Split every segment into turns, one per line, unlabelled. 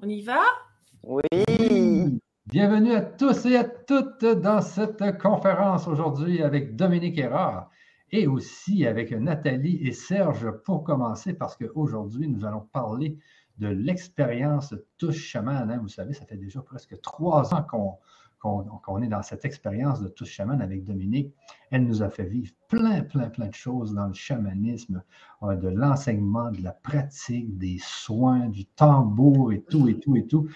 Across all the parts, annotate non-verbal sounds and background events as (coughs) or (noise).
On y va?
Oui.
Bienvenue à tous et à toutes dans cette conférence aujourd'hui avec Dominique Erard et aussi avec Nathalie et Serge pour commencer parce qu'aujourd'hui, nous allons parler de l'expérience Touche Chaman. Hein. Vous savez, ça fait déjà presque trois ans qu'on qu'on est dans cette expérience de touche chaman avec Dominique. Elle nous a fait vivre plein, plein, plein de choses dans le chamanisme, euh, de l'enseignement, de la pratique, des soins, du tambour et tout, et tout, et tout.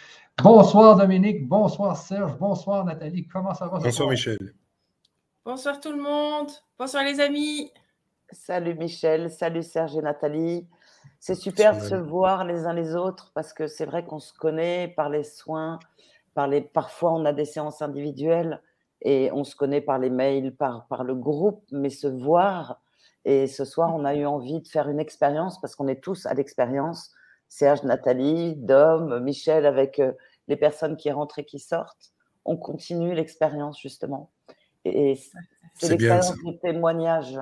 Bonsoir Dominique, bonsoir Serge, bonsoir Nathalie. Comment ça va?
Bonsoir Michel.
Bonsoir tout le monde. Bonsoir les amis.
Salut Michel, salut Serge et Nathalie. C'est super de se voir les uns les autres parce que c'est vrai qu'on se connaît par les soins, parfois, on a des séances individuelles et on se connaît par les mails, par, par le groupe, mais se voir. Et ce soir, on a eu envie de faire une expérience parce qu'on est tous à l'expérience. Serge, Nathalie, Dom, Michel, avec euh, les personnes qui rentrent et qui sortent. On continue l'expérience, justement. Et c'est l'expérience du témoignage.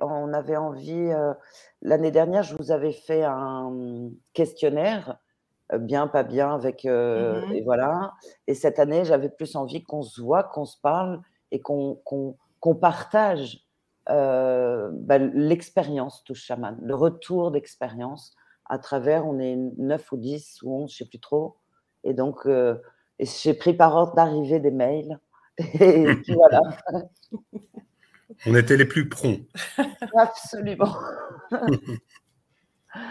On avait envie, euh, l'année dernière, je vous avais fait un questionnaire euh, bien, pas bien, avec euh, mmh et voilà. Et cette année, j'avais plus envie qu'on se voit, qu'on se parle et qu'on partage euh, bah, l'expérience touche chaman, le retour d'expérience à travers, on est 9 ou 10 ou 11, je sais plus trop. Et donc, j'ai pris par ordre d'arrivée des mails. (laughs) Et puis voilà. (laughs)
On était les plus prompts.
Absolument. (laughs)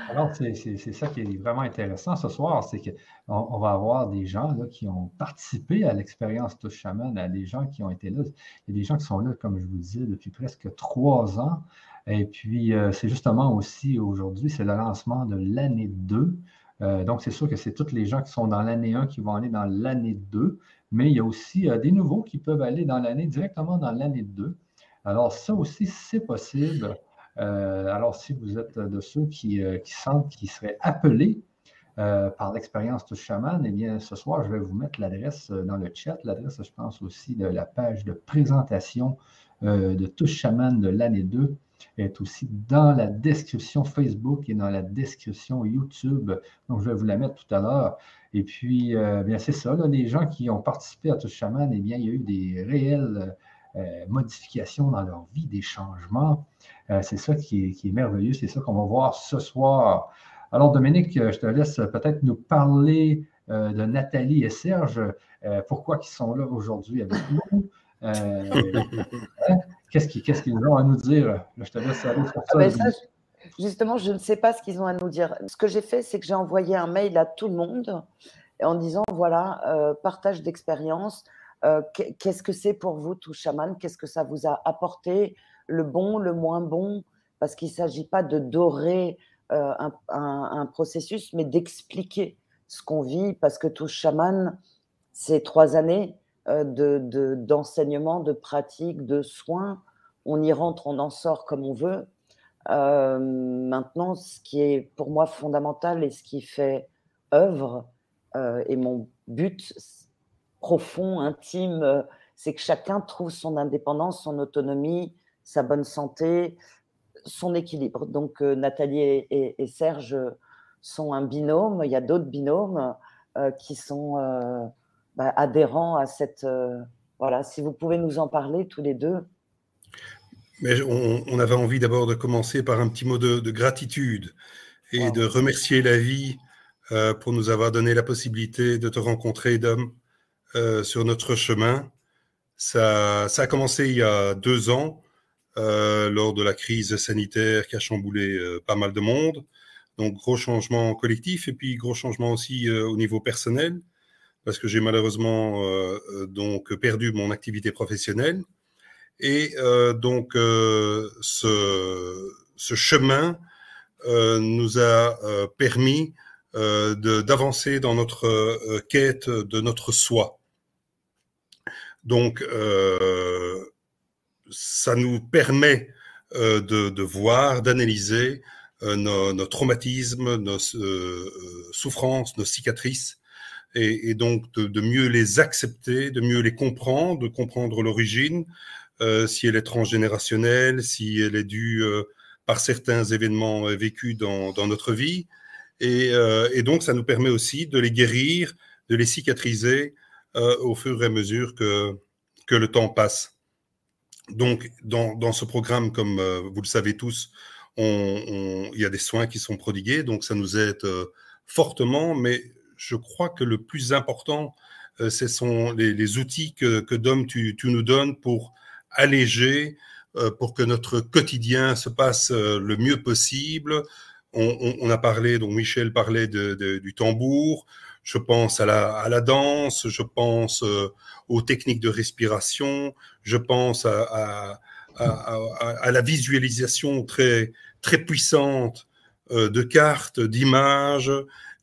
Alors, c'est ça qui est vraiment intéressant ce soir, c'est qu'on on va avoir des gens là, qui ont participé à l'expérience Touche Chaman, à des gens qui ont été là. Il y a des gens qui sont là, comme je vous disais, depuis presque trois ans. Et puis, euh, c'est justement aussi aujourd'hui, c'est le lancement de l'année 2. Euh, donc, c'est sûr que c'est tous les gens qui sont dans l'année 1 qui vont aller dans l'année 2, mais il y a aussi euh, des nouveaux qui peuvent aller dans l'année directement dans l'année 2. Alors, ça aussi, c'est possible. Euh, alors, si vous êtes de ceux qui, euh, sentent qu'ils seraient appelés euh, par l'expérience Touche Chaman, eh bien, ce soir, je vais vous mettre l'adresse dans le chat. L'adresse, je pense aussi, de la page de présentation de Touche Chaman de l'année 2 est aussi dans la description Facebook et dans la description YouTube. Donc, je vais vous la mettre tout à l'heure. Et puis, bien, c'est ça, les gens qui ont participé à Touche Chaman, eh bien, il y a eu des réels modifications dans leur vie, des changements. Euh, c'est ça qui est, merveilleux, c'est ça qu'on va voir ce soir. Alors, Dominique, je te laisse peut-être nous parler euh, de Nathalie et Serge. pourquoi ils sont là aujourd'hui avec nous? (laughs) Hein? Qu'est-ce qu'ils ont à nous dire? je te laisse aller sur
ah, ben ça. justement, je ne sais pas ce qu'ils ont à nous dire. Ce que j'ai fait, c'est que j'ai envoyé un mail à tout le monde en disant, voilà, partage d'expérience, euh, qu'est-ce que c'est pour vous, tout chaman? Qu'est-ce que ça vous a apporté Le bon, le moins bon? Parce qu'il ne s'agit pas de dorer euh, un, processus, mais d'expliquer ce qu'on vit. Parce que tout chaman, c'est trois années euh, d'enseignement, de, pratique, de soins. On y rentre, on en sort comme on veut. maintenant, ce qui est pour moi fondamental et ce qui fait œuvre, et mon but, profond, intime, euh, c'est que chacun trouve son indépendance, son autonomie, sa bonne santé, son équilibre. Donc euh, Nathalie et, Serge sont un binôme, il y a d'autres binômes euh, qui sont bah, adhérents à cette... voilà, si vous pouvez nous en parler tous les deux.
Mais on, avait envie d'abord de commencer par un petit mot de, gratitude et de remercier la vie pour nous avoir donné la possibilité de te rencontrer, Dom, euh, sur notre chemin. Ça, a commencé il y a deux ans, euh, lors de la crise sanitaire qui a chamboulé euh, pas mal de monde. Donc, gros changement collectif et puis gros changement aussi au niveau personnel, parce que j'ai malheureusement donc perdu mon activité professionnelle. Et donc, ce, ce, chemin nous a permis d'avancer dans notre quête de notre soi. Donc, euh, ça nous permet euh, de, voir, d'analyser euh, nos, traumatismes, nos souffrances, nos cicatrices, et, donc de, mieux les accepter, de mieux les comprendre, de comprendre l'origine, si elle est transgénérationnelle, si elle est due par certains événements vécus dans, notre vie, Et, et, donc, ça nous permet aussi de les guérir, de les cicatriser au fur et à mesure que, que le temps passe. Donc, dans, dans ce programme, comme vous le savez tous, il y a des soins qui sont prodigués, donc ça nous aide fortement, mais je crois que le plus important, euh, ce sont les, outils que, Dom, tu, nous donnes pour alléger, euh, pour que notre quotidien se passe euh, le mieux possible. On, a parlé, donc Michel parlait du tambour, je pense à la, danse, je pense aux techniques de respiration, je pense à, la visualisation très, très puissante de cartes, d'images,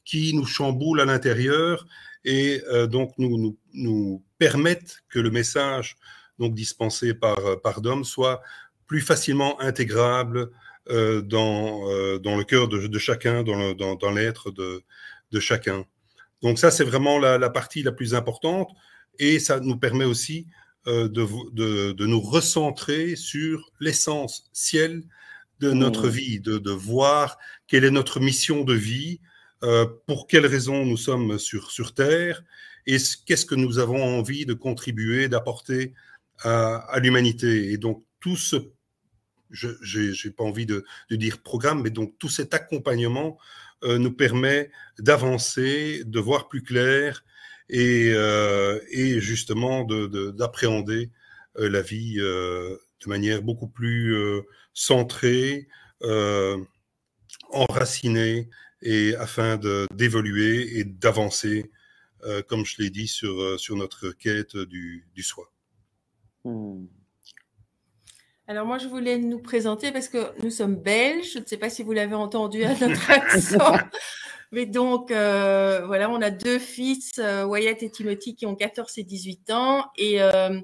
qui nous chamboulent à l'intérieur et euh, donc nous, nous, permettent que le message donc dispensé par, euh, par Dom soit plus facilement intégrable euh, dans, euh, dans le cœur de, chacun, dans, le, dans, dans l'être de, de chacun. Donc ça, c'est vraiment la, la, partie la plus importante et ça nous permet aussi euh, de, de, de, nous recentrer sur l'essence ciel de notre mmh. vie, de, de voir quelle est notre mission de vie, euh, pour quelles raisons nous sommes sur, sur Terre et qu'est-ce que nous avons envie de contribuer, d'apporter à, à l'humanité. Et donc, tout ce, je n'ai pas envie de, de, dire programme, mais donc tout cet accompagnement nous permet d'avancer, de voir plus clair et, euh, justement d'appréhender de, euh, la vie euh, de manière beaucoup plus euh, centrée, enracinée et afin d'évoluer et d'avancer, euh, comme je l'ai dit, sur, euh, sur notre quête du, du soi.
Hmm. Alors moi, je voulais nous présenter parce que nous sommes belges. Je ne sais pas si vous l'avez entendu à notre (laughs) accent. Mais donc, euh, voilà, on a deux fils, euh, Wyatt et Timothy, qui ont 14 et 18 ans. Et, euh,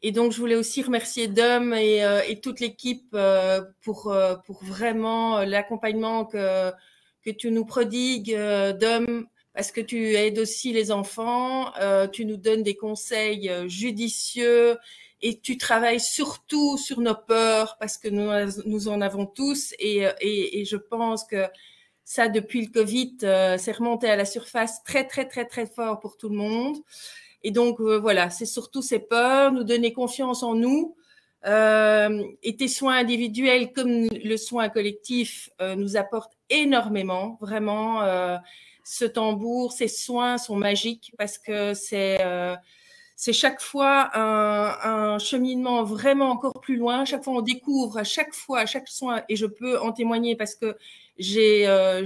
et donc, je voulais aussi remercier Dom et, euh, et toute l'équipe pour, pour vraiment l'accompagnement que, que tu nous prodigues d'hommes parce que tu aides aussi les enfants, tu nous donnes des conseils judicieux et tu travailles surtout sur nos peurs parce que nous, nous en avons tous. Et, et, et je pense que ça depuis le Covid euh, c'est remonté à la surface très très très très fort pour tout le monde. Et donc euh, voilà c'est surtout ces peurs nous donner confiance en nous. Euh, et tes soins individuels comme le soin collectif euh, nous apportent énormément, vraiment. Euh, ce tambour, ces soins sont magiques parce que c'est c'est chaque fois un, cheminement vraiment encore plus loin. Chaque fois, on découvre chaque fois, à chaque soin, et je peux en témoigner parce que j'ai euh,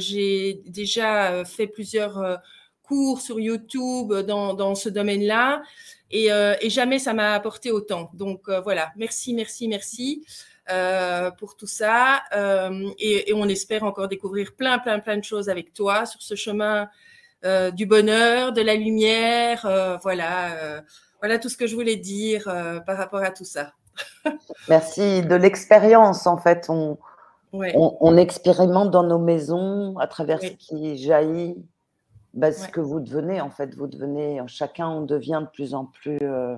déjà fait plusieurs cours sur YouTube dans, dans ce domaine-là. Et, euh, jamais ça m'a apporté autant. Donc euh, voilà, merci, merci, merci euh, pour tout ça. Euh, et, et, on espère encore découvrir plein, plein, plein de choses avec toi sur ce chemin euh, du bonheur, de la lumière. Euh, voilà, voilà tout ce que je voulais dire par rapport à tout ça. (laughs)
merci de l'expérience en fait. On, ouais. on, on, expérimente dans nos maisons à travers ce qui jaillit bah, ce ouais. que vous devenez, en fait, vous devenez, chacun, on devient de plus en plus. Euh...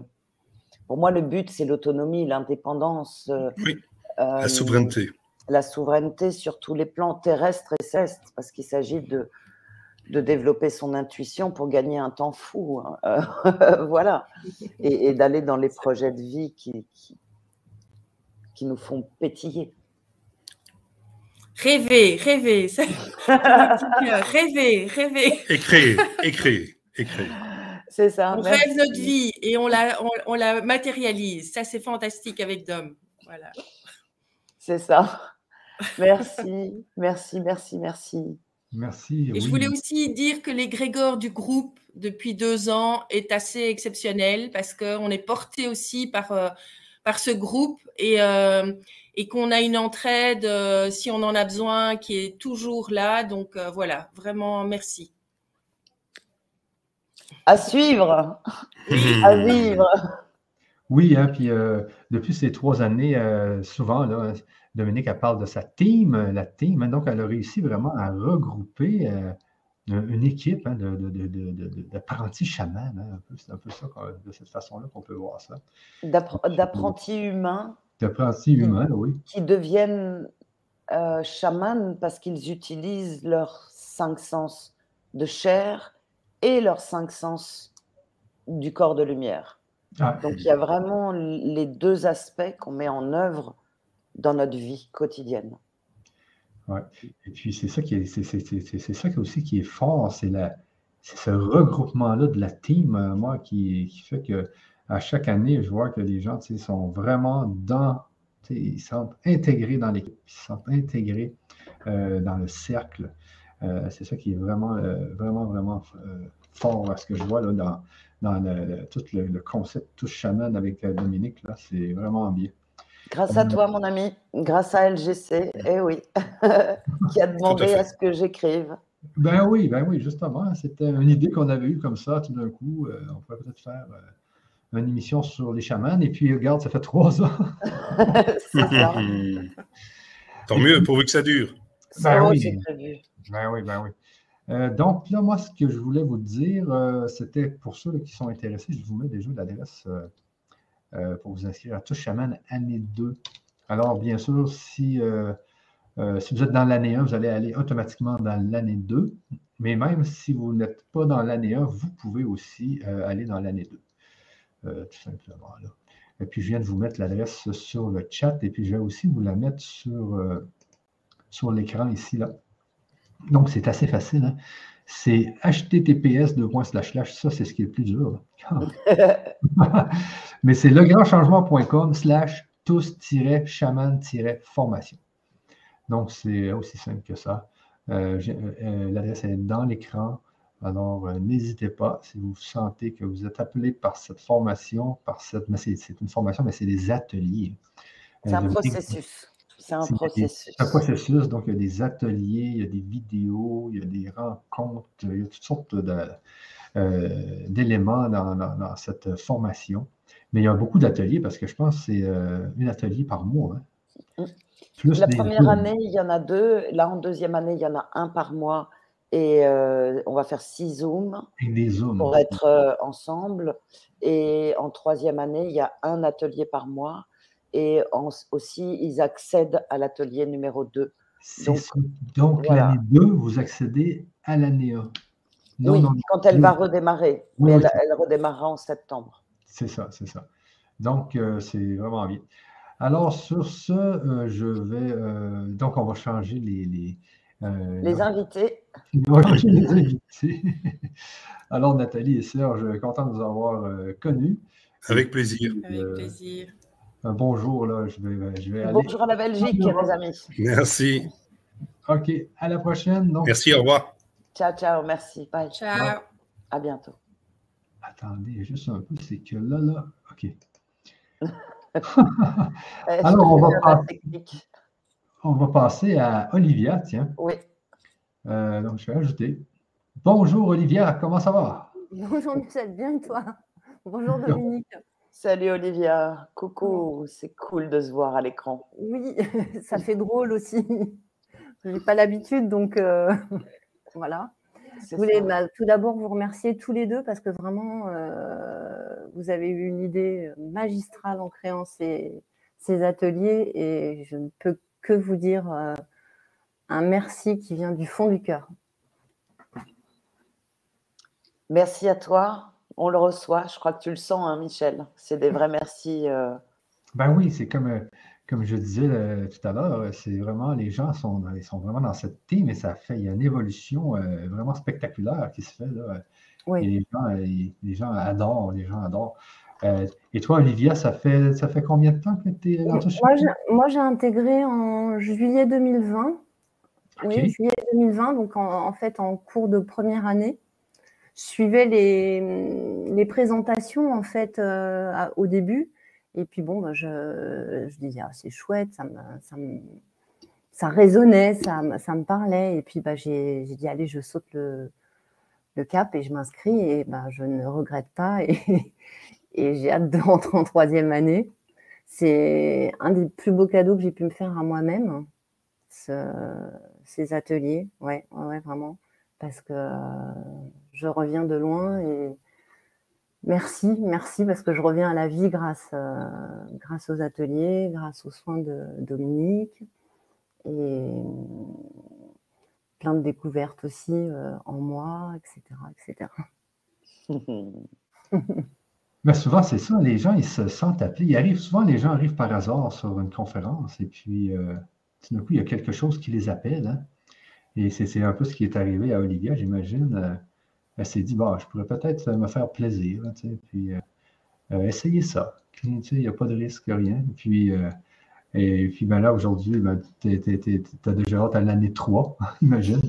Pour moi, le but, c'est l'autonomie, l'indépendance. Euh,
oui, euh, la souveraineté.
La souveraineté sur tous les plans terrestres et cestes, parce qu'il s'agit de, de développer son intuition pour gagner un temps fou. Hein. (laughs) voilà. Et, et d'aller dans les projets de vie qui, qui, qui nous font pétiller.
Rêver, rêver. rêver, rêver.
Écrire, écrire, écrire.
C'est ça.
On merci. rêve notre vie et on la, on, on la matérialise. Ça, c'est fantastique avec Dom. Voilà.
C'est ça. Merci, merci, merci, merci.
Merci.
Et
oui.
je voulais aussi dire que l'égrégore du groupe depuis deux ans est assez exceptionnel parce qu'on est porté aussi par, euh, par ce groupe et, euh, et qu'on a une entraide euh, si on en a besoin qui est toujours là. Donc euh, voilà, vraiment merci.
À suivre, à vivre.
Oui, hein, puis euh, depuis ces trois années, euh, souvent, là, Dominique, elle parle de sa team, la team. Hein, donc, elle a réussi vraiment à regrouper euh, une équipe hein, d'apprentis chamans. Hein, C'est un peu ça, de cette façon-là qu'on peut voir ça.
D'apprentis humains
d'apprentis humains, oui.
Qui deviennent euh, chamans parce qu'ils utilisent leur cinq sens de chair et leurs cinq sens du corps de lumière. Ah. Donc il y a vraiment les deux aspects qu'on met en œuvre dans notre vie quotidienne.
Ouais. Et puis c'est ça qui est, c'est, ça aussi qui est fort, c'est la, ce regroupement-là de la team, euh, moi, qui, qui, fait que à chaque année, je vois que les gens sont vraiment dans, ils sont intégrés dans l'équipe, ils sont intégrés euh, dans le cercle. Euh, c'est ça qui est vraiment, vraiment, vraiment fort à ce que je vois là, dans, dans le, tout le, concept touche chaman avec Dominique. Là, c'est vraiment bien.
Grâce à toi, mon ami, grâce à LGC, eh oui, (laughs) qui a demandé à, ce que j'écrive.
Ben oui, ben oui, justement. C'était une idée qu'on avait eue comme ça, tout d'un coup. Euh, on pourrait peut-être faire euh, une émission sur les chamans. Et puis, regarde, ça fait trois ans. (laughs)
C'est ça. (laughs) Tant mieux, pourvu que ça dure.
Ben oui. ben oui, ben oui. Euh, donc, là, moi, ce que je voulais vous dire, c'était pour ceux qui sont intéressés, je vous mets déjà l'adresse euh, pour vous inscrire à Touche Chaman année 2. Alors, bien sûr, si, euh, euh, si vous êtes dans l'année 1, vous allez aller automatiquement dans l'année 2. Mais même si vous n'êtes pas dans l'année 1, vous pouvez aussi aller dans l'année 2. tout simplement. Là. Et puis, je viens de vous mettre l'adresse sur le chat et puis je vais aussi vous la mettre sur, sur l'écran ici. Là. Donc, c'est assez facile. Hein c'est https ça c'est ce qui est le plus dur. (laughs) Mais c'est legrandchangement.com slash tous-chaman-formation. Donc, c'est aussi simple que ça. Euh, euh, l'adresse est dans l'écran. Alors, euh, n'hésitez pas si vous sentez que vous êtes appelé par cette formation, par cette, c'est une formation, mais c'est des ateliers.
C'est un processus. C'est un processus.
un processus. Donc, il y a des ateliers, il y a des vidéos, il y a des rencontres, il y a toutes sortes euh, d'éléments dans, cette formation. Mais il y a beaucoup d'ateliers parce que je pense que c'est euh, un atelier par mois.
Hein. Mm. la première année, il y en a deux. Là, en deuxième année, il y en a un par mois. Et euh, on va faire six Zooms, pour être ensemble. Et en troisième année, il y a un atelier par mois et aussi ils accèdent à l'atelier numéro 2.
Donc, donc l'année 2, vous accédez à l'année 1.
oui, quand elle va redémarrer. mais elle, redémarrera en septembre.
C'est ça, c'est ça. Donc, euh, c'est vraiment bien. Alors, sur ce, euh, je vais. Euh, donc, on va changer les.
Les, les invités. (laughs)
les invités. Alors, Nathalie et Serge, content de vous avoir connus.
Avec plaisir.
Avec plaisir
bonjour, là, je vais, je vais aller.
Bonjour à la Belgique, mes amis.
Merci.
OK, à la prochaine.
Merci, au revoir.
Ciao, ciao, merci. Bye.
Ciao.
À bientôt.
Attendez, juste un peu, c'est que là, là, OK. (laughs) (laughs) Alors, on va, passer, on va, passer, à Olivia, tiens.
Oui.
Euh, donc, je vais ajouter. Bonjour, Olivia, comment ça va?
Bonjour, Michel, bien et toi? Bonjour, Dominique.
Salut Olivia, coucou, c'est cool de se voir à l'écran.
Oui, (laughs) ça fait drôle aussi. Je n'ai pas l'habitude, donc euh, (laughs) voilà. Je voulais bah, tout d'abord vous remercier tous les deux parce que vraiment, euh, vous avez eu une idée magistrale en créant ces, ateliers et je ne peux que vous dire euh, un merci qui vient du fond du cœur.
Merci à toi on le reçoit. Je crois que tu le sens, hein, Michel. C'est des vrais merci. Euh.
Ben oui, c'est comme, euh, comme je disais euh, tout à l'heure, c'est vraiment, les gens sont, ils sont vraiment dans cette team et ça fait, il y a une évolution vraiment spectaculaire qui se fait là. Et les gens, les gens adorent, les gens adorent. et toi, Olivia, ça fait, ça fait combien de temps que tu es dans
tout Moi, j'ai intégré en juillet 2020. Oui, juillet 2020, donc en, fait en cours de première année suivais les, les présentations en fait euh, au début. Et puis bon, bah, je, je disais, ah, c'est chouette, ça me, ça, me, ça résonnait, ça, ça, me parlait. Et puis bah, j'ai dit, allez, je saute le, le cap et je m'inscris. Et bah, je ne regrette pas. Et, (laughs) et j'ai hâte de rentrer en troisième année. C'est un des plus beaux cadeaux que j'ai pu me faire à moi-même, ce, ces ateliers. Ouais, ouais, vraiment. Parce que je reviens de loin et merci, merci parce que je reviens à la vie grâce, euh, aux ateliers, grâce aux soins de Dominique. Et plein de découvertes aussi en moi, etc. etc.
Mais souvent, c'est ça, les gens, ils se sentent appelés. Ils arrivent, souvent, les gens arrivent par hasard sur une conférence et puis d'un coup, il y a quelque chose qui les appelle. Hein. Et c'est un peu ce qui est arrivé à Olivia, j'imagine. Elle s'est dit, bon, je pourrais peut-être me faire plaisir, puis essayer ça. Il n'y a pas de risque, rien. Puis, et puis ben là, aujourd'hui, ben, tu as déjà hâte à l'année 3, (laughs) imagine.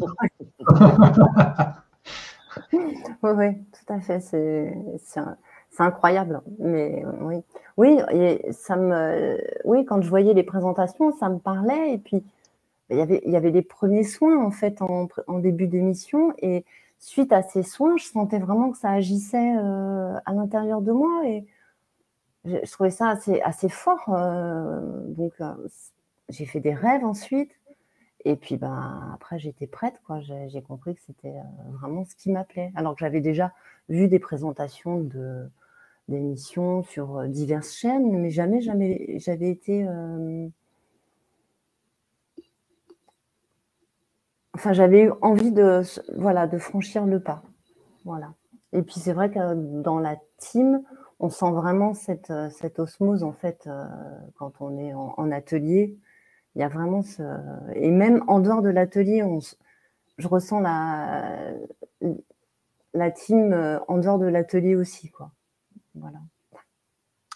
oui, oui, tout à fait. C'est incroyable. Mais oui, oui, ça me, oui, quand je voyais les présentations, ça me parlait. Et puis, il y avait, il y avait les premiers soins en fait en début d'émission. Et suite à ces soins, je sentais vraiment que ça agissait euh, à l'intérieur de moi. Et je, trouvais ça assez, fort. Euh, donc, euh, j'ai fait des rêves ensuite. Et puis, ben, après, j'étais prête. Quoi. J'ai, compris que c'était vraiment ce qui m'appelait. Alors que j'avais déjà vu des présentations de, d'émissions sur diverses chaînes, mais jamais, jamais j'avais été. Enfin, j'avais eu envie de, voilà, de franchir le pas. Voilà. Et puis, c'est vrai que dans la team, on sent vraiment cette, euh, cette osmose en fait euh, quand on est en, atelier. Il y a vraiment ce et même en dehors de l'atelier, on, je ressens la la team euh, en dehors de l'atelier aussi quoi. Voilà.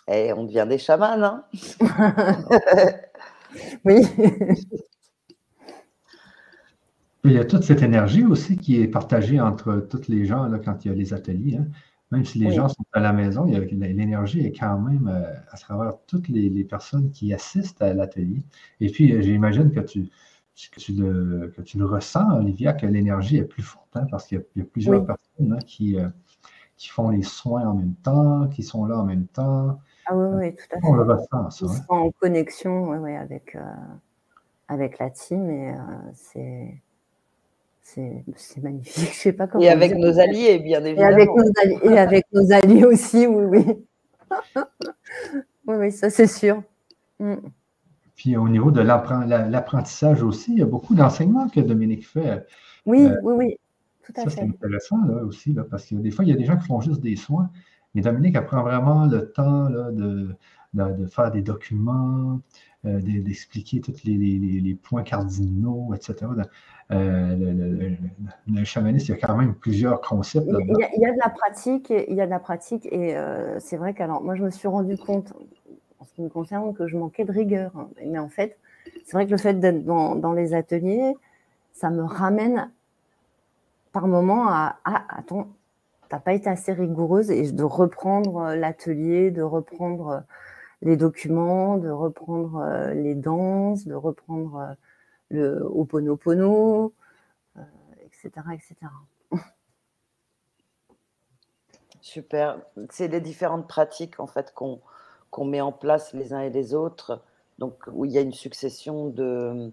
Et on devient des chamans, hein (laughs) (laughs)
Oui. (laughs)
Il y a toute cette énergie aussi qui est partagée entre tous les gens là, quand il y a les ateliers. Hein. Même si les gens sont à la maison, l'énergie est quand même euh, à travers toutes les, personnes qui assistent à l'atelier. Et puis, euh, j'imagine que tu, que, tu le, que tu le ressens, Olivia, que l'énergie est plus forte, hein, parce qu'il y, a plusieurs personnes hein, qui, euh, qui font les soins en même temps, qui sont là en même temps.
Ah oui, oui, tout à fait.
On le ressent,
ça. Ils sont en connexion oui, avec, avec la team et c'est c'est magnifique. Je sais pas comment.
Et avec nos alliés, bien évidemment.
Et avec nos alliés, et avec nos alliés aussi, oui, oui. (laughs) oui, oui, ça c'est sûr. Mm.
Puis au niveau de l'apprentissage aussi, il y a beaucoup d'enseignements que Dominique fait.
Oui, euh, oui, oui. Tout à
ça, c'est intéressant là, aussi, là, parce que des fois, il y a des gens qui font juste des soins. Mais Dominique apprend vraiment le temps là, de, de, faire des documents, euh, d'expliquer tous les, les, les, points cardinaux, etc. Euh, le, le, chamanisme, il y a quand même plusieurs concepts.
Il y, a, il y a de la pratique, il y a de la pratique, et euh, c'est vrai qu'alors, moi, je me suis rendu compte, en ce qui me concerne, que je manquais de rigueur. Hein. Mais en fait, c'est vrai que le fait d'être dans, dans, les ateliers, ça me ramène par moment à ah, attends, t'as pas été assez rigoureuse et de reprendre l'atelier, de reprendre les documents, de reprendre les danses, de reprendre le Oponopono, etc., euh, etc. (laughs)
Super. C'est les différentes pratiques en fait qu'on met en place les uns et les autres. Donc où il y a une succession de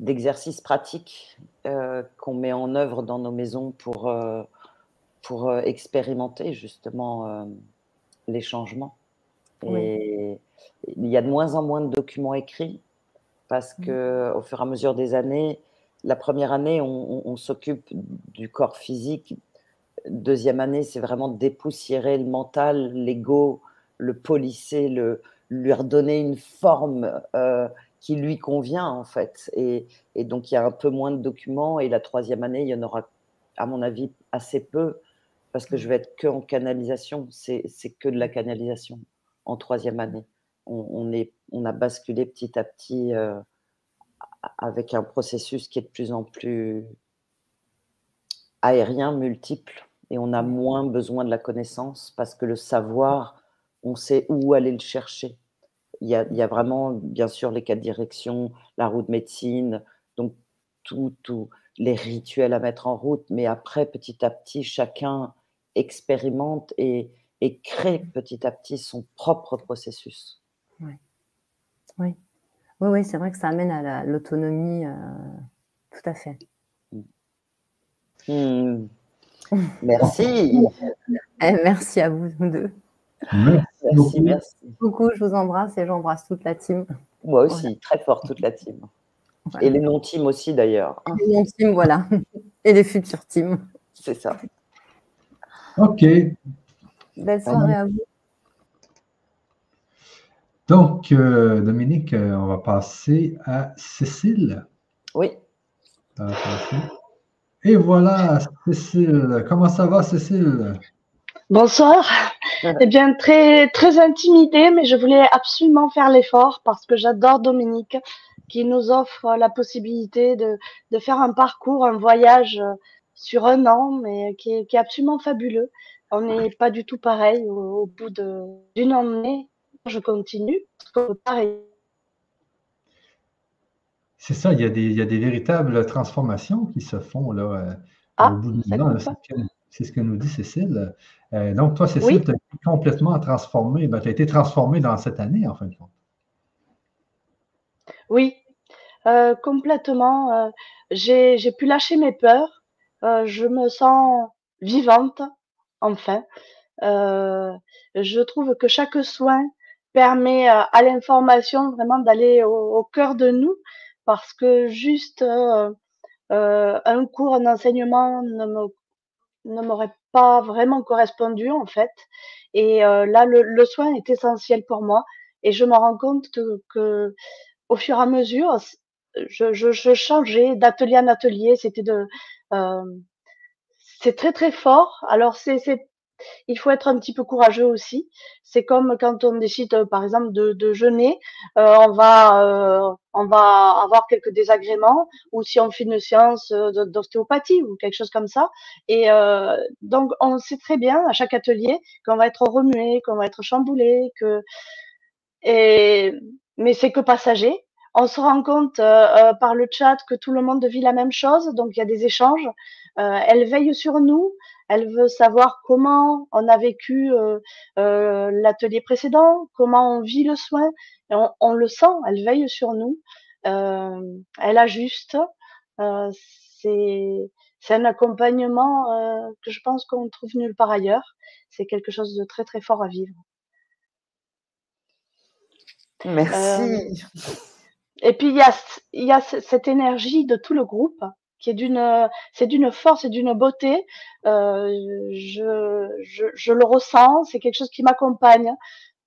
d'exercices pratiques euh, qu'on met en œuvre dans nos maisons pour euh, pour expérimenter justement les changements. Et il y a de moins en moins de documents écrits parce mmh. que au fur et à mesure des années, la première année, on, s'occupe du corps physique. Deuxième année, c'est vraiment dépoussiérer le mental, l'ego, le polisser, le, lui redonner une forme euh, qui lui convient en fait. Et, donc il y a un peu moins de documents. Et la troisième année, il y en aura, à mon avis, assez peu parce que je vais être que en canalisation. C'est que de la canalisation en troisième année. On, est, on a basculé petit à petit euh, avec un processus qui est de plus en plus aérien, multiple, et on a moins besoin de la connaissance parce que le savoir, on sait où aller le chercher. Il y a, il y a vraiment, bien sûr, les quatre directions, la route médecine, donc tous les rituels à mettre en route, mais après, petit à petit, chacun expérimente et, et crée petit à petit son propre processus.
Oui. Oui. Oui, oui, c'est vrai que ça amène à l'autonomie, euh, tout à fait.
Hmm. (laughs) Merci.
Eh, merci à vous deux.
Merci, merci,
beaucoup. Je vous embrasse et j'embrasse toute la team.
Moi aussi, très fort toute la team. Et les non-teams aussi, d'ailleurs.
Hein. Les non-teams, voilà. (laughs) Et les futurs teams.
C'est ça. (laughs)
OK.
Belle soirée à vous.
Donc, euh, Dominique, euh, on va passer à Cécile.
Oui.
Et voilà, Cécile. Comment ça va, Cécile?
Bonsoir. (laughs) Eh bien, très, très intimidée, mais je voulais absolument faire l'effort parce que j'adore Dominique qui nous offre la possibilité de, de, faire un parcours, un voyage sur un an, mais qui est, qui est absolument fabuleux. On n'est pas du tout pareil au, bout d'une année. Je continue.
C'est ça, il y, a des, il y, a des, véritables transformations qui se font là, euh,
ah,
au bout d'une an. C'est ce que nous dit Cécile. Euh, donc, toi, Cécile, tu as été complètement transformée. Ben, tu as été transformée dans cette année, en fin de compte.
Oui, euh, complètement. Euh, j'ai pu lâcher mes peurs. Je me sens vivante, enfin. je trouve que chaque soin permet à l'information vraiment d'aller au, cœur de nous parce que juste un cours, un enseignement ne m'aurait pas vraiment correspondu en fait. Et là, le, soin est essentiel pour moi et je me rends compte que, au fur et à mesure, je, je, changeais d'atelier en atelier. C'était de, euh, c'est très très fort. Alors c'est, il faut être un petit peu courageux aussi. C'est comme quand on décide, euh, par exemple, de, jeûner, euh, on va, euh, on va avoir quelques désagréments, ou si on fait une séance d'ostéopathie ou quelque chose comme ça. Et donc on sait très bien à chaque atelier qu'on va être remué, qu'on va être chamboulé, que et mais c'est que passager. On se rend compte euh, euh, par le chat que tout le monde vit la même chose, donc il y a des échanges. Euh, elle veille sur nous, elle veut savoir comment on a vécu l'atelier précédent, comment on vit le soin. On, on, le sent, elle veille sur nous, elle ajuste. c'est un accompagnement que je pense qu'on trouve nulle part ailleurs. C'est quelque chose de très très fort à vivre.
Merci.
Et puis il y a, cette énergie de tout le groupe qui est d'une, c'est d'une force et d'une beauté. Euh, je, je, le ressens, c'est quelque chose qui m'accompagne.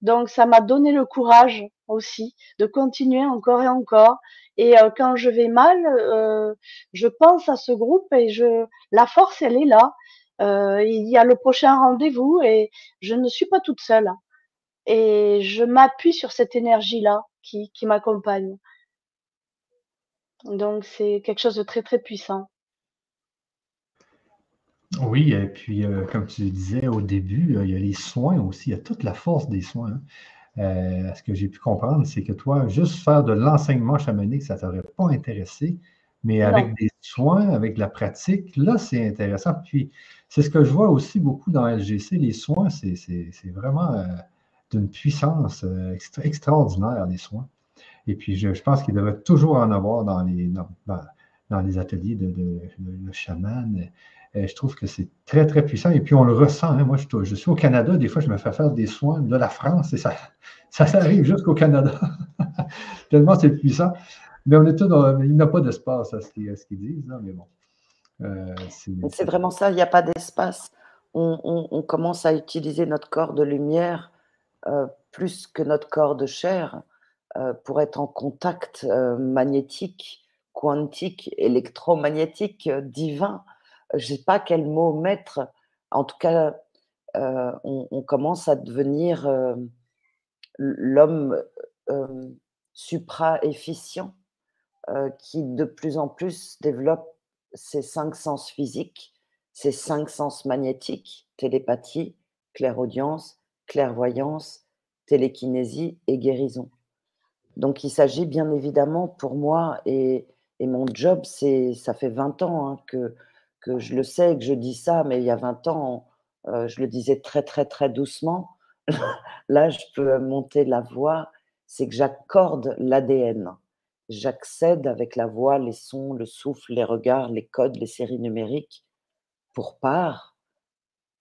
Donc ça m'a donné le courage aussi de continuer encore et encore. Et euh, quand je vais mal, euh, je pense à ce groupe et je, la force elle est là. Il y a le prochain rendez-vous et je ne suis pas toute seule. Et je m'appuie sur cette énergie là qui, qui m'accompagne. Donc, c'est quelque chose de très, très puissant.
Oui, et puis, euh, comme tu disais au début, euh, il y a les soins aussi, il y a toute la force des soins. Hein. Euh, ce que j'ai pu comprendre, c'est que toi, juste faire de l'enseignement chamanique, ça ne t'aurait pas intéressé, mais avec des soins, avec la pratique, là, c'est intéressant. Puis, c'est ce que je vois aussi beaucoup dans LGC, les soins, c'est vraiment d'une puissance extraordinaire, les soins. Et puis, je, pense qu'il devrait toujours en avoir dans les, dans, les ateliers de, de, chaman. je trouve que c'est très, très puissant. Et puis, on le ressent. Hein. Moi, je, je, suis au Canada. Des fois, je me fais faire des soins de la France et ça, (laughs) ça, arrive jusqu'au Canada. (laughs) Tellement c'est puissant. Mais on est tout il n'y a pas d'espace à ce qu'ils disent, mais bon.
Euh, c'est vraiment ça, il n'y a pas d'espace. On, commence à utiliser notre corps de lumière euh, plus que notre corps de chair. Euh, pour être en contact euh, magnétique, quantique, électromagnétique, euh, divin. Je ne sais pas quel mot mettre. En tout cas, on, commence à devenir l'homme supra-efficient qui de plus en plus développe ses cinq sens physiques, ses cinq sens magnétiques, télépathie, clairaudience, clairvoyance, télékinésie et guérison. Donc, il s'agit bien évidemment pour moi, et, mon job, c'est, ça fait 20 ans hein, que, je le sais, que je dis ça, mais il y a 20 ans, euh, je le disais très, très, très doucement. (laughs) Là, je peux monter la voix, c'est que j'accorde l'ADN. J'accède avec la voix, les sons, le souffle, les regards, les codes, les séries numériques, pour part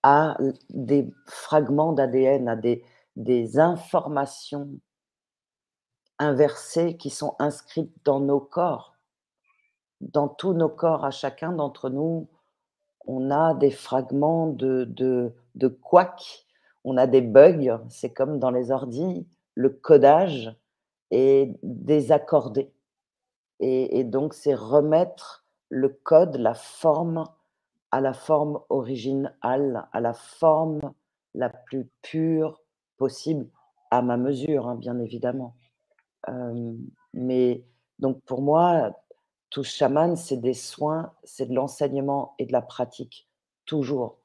à des fragments d'ADN, à des, des informations inversées qui sont inscrites dans nos corps. dans tous nos corps, à chacun d'entre nous, on a des fragments de, de, de on a des bugs, c'est comme dans les ordis, le codage est désaccordé. Et, et donc, c'est remettre le code, la forme, à la forme originale, à la forme la plus pure possible, à ma mesure, hein, bien évidemment. Mais donc, pour moi, tout chaman, c'est des soins, c'est de l'enseignement et de la pratique, toujours.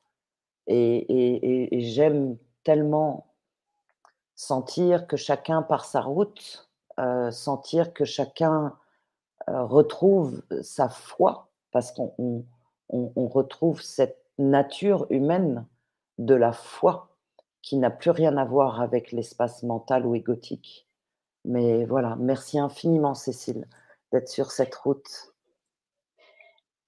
Et, j'aime tellement sentir que chacun par sa route, sentir que chacun retrouve sa foi, parce qu'on on, retrouve cette nature humaine de la foi qui n'a plus rien à voir avec l'espace mental ou égotique. Mais voilà, merci infiniment Cécile d'être sur cette route.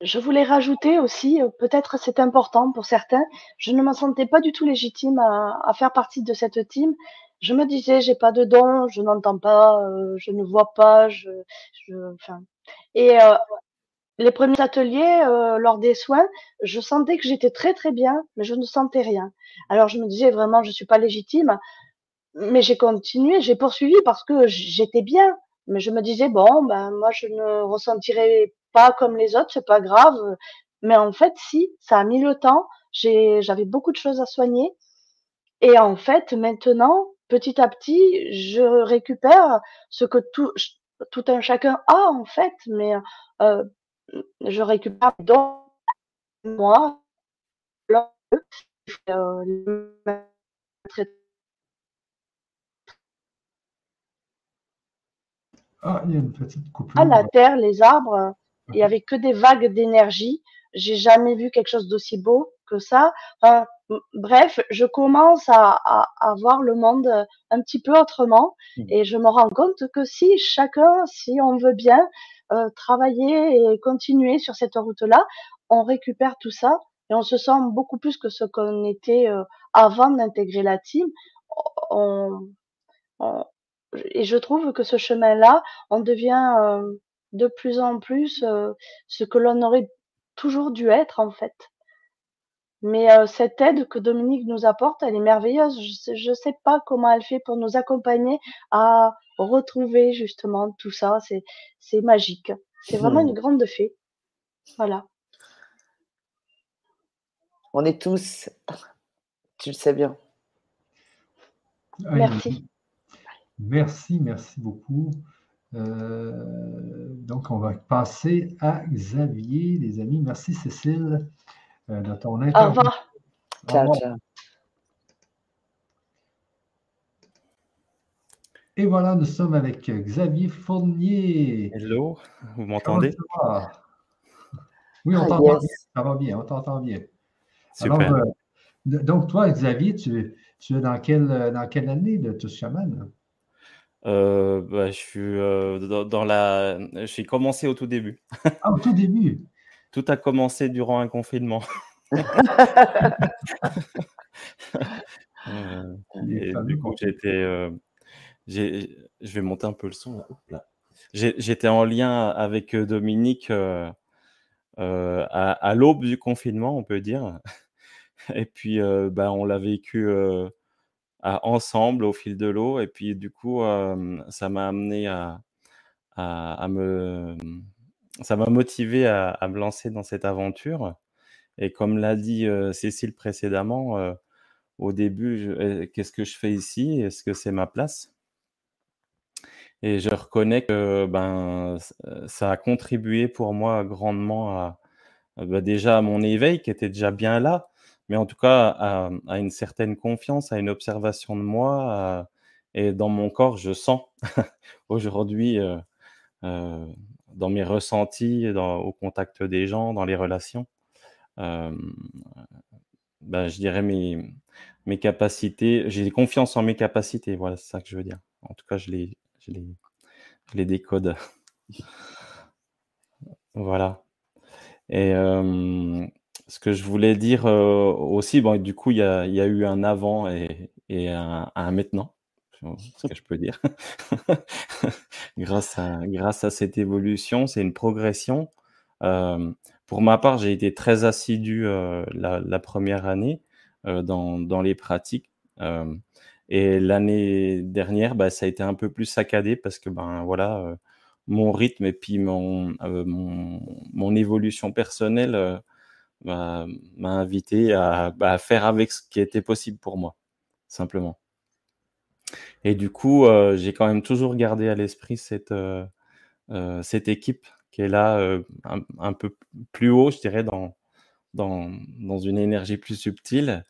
Je voulais rajouter aussi, euh, peut-être c'est important pour certains, je ne me sentais pas du tout légitime à, faire partie de cette team. Je me disais, j'ai pas de don, je n'entends pas, euh, je ne vois pas, je. Et euh, les premiers ateliers, lors des soins, je sentais que j'étais très très bien, mais je ne sentais rien. Alors je me disais vraiment, je suis pas légitime, mais j'ai continué, j'ai poursuivi parce que j'étais bien. Mais je me disais, bon, ben, moi, je ne ressentirai pas comme les autres, c'est pas grave. Mais en fait, si, ça a mis le temps. J'avais beaucoup de choses à soigner. Et en fait, maintenant, petit à petit, je récupère ce que tout, tout un chacun a, en fait. Mais euh, je récupère dans moi, euh,
Ah, il y a une petite coupure.
À la terre, les arbres, il n'y avait que des vagues d'énergie. J'ai jamais vu quelque chose d'aussi beau que ça. bref, je commence à, à, voir le monde un petit peu autrement hmm. et je me rends compte que si chacun, si on veut bien euh, travailler et continuer sur cette route-là, on récupère tout ça et on se sent beaucoup plus que ce qu'on était euh, avant d'intégrer la team. On, on, et je trouve que ce chemin-là, on devient euh, de plus en plus euh, ce que l'on aurait toujours dû être en fait. Mais euh, cette aide que Dominique nous apporte, elle est merveilleuse. Je ne sais pas comment elle fait pour nous accompagner à retrouver justement tout ça. C'est magique. C'est vraiment hmm. une grande fée. Voilà.
On est tous, tu le sais bien.
Merci.
Merci, merci beaucoup. Euh, donc, on va passer à Xavier, les amis. Merci, Cécile, euh, de ton
intervention. Au revoir.
Ciao, ciao.
Et voilà, nous sommes avec Xavier Fournier.
Hello, vous m'entendez?
Oui, on ah, t'entend bien. Ça va bien, on t'entend bien. Super. Euh, donc, toi, Xavier, tu, tu es dans quelle, dans quelle année de Tous Chaman
euh, bah, je suis euh, dans, la. J'ai commencé au tout début.
Ah, au tout début? (laughs)
Tout a commencé durant un confinement. (laughs) (laughs) Euh, du coup, j'étais. je vais monter un peu le son. J'étais en lien avec Dominique à, l'aube du confinement, on peut dire. Et puis, bah, on l'a vécu ensemble au fil de l'eau. Et puis, du coup, ça m'a amené à, à, me. Ça m'a motivé à, me lancer dans cette aventure. Et comme l'a dit Cécile précédemment, au début, «Eh, qu'est-ce que je fais ici? Est-ce que c'est ma place? Et je reconnais que ben, ça a contribué pour moi grandement à, bah, déjà à mon éveil qui était déjà bien là, mais en tout cas à, une certaine confiance, à une observation de moi. et dans mon corps, je sens (laughs) aujourd'hui, euh, euh, dans mes ressentis, au contact des gens, dans les relations, euh, ben, je dirais mes, mes capacités. J'ai confiance en mes capacités. Voilà, c'est ça que je veux dire. En tout cas, je les, je les, je les décode. (laughs) voilà. Et ce que je voulais dire euh, aussi, bon, du coup, il y a, y a, eu un avant et, et un, un, maintenant, ce que je peux dire. (laughs) grâce, à, grâce à cette évolution, c'est une progression. pour ma part, j'ai été très assidu la, première année dans, dans, les pratiques. et l'année dernière, bah, ça a été un peu plus saccadé parce que ben voilà, mon rythme et puis mon, mon, mon, évolution personnelle m'a invité à, bah, à, faire avec ce qui était possible pour moi, simplement. Et du coup, euh, j'ai quand même toujours gardé à l'esprit cette, euh, euh, cette équipe qui est là un, peu plus haut, je dirais, dans, dans, dans, une énergie plus subtile.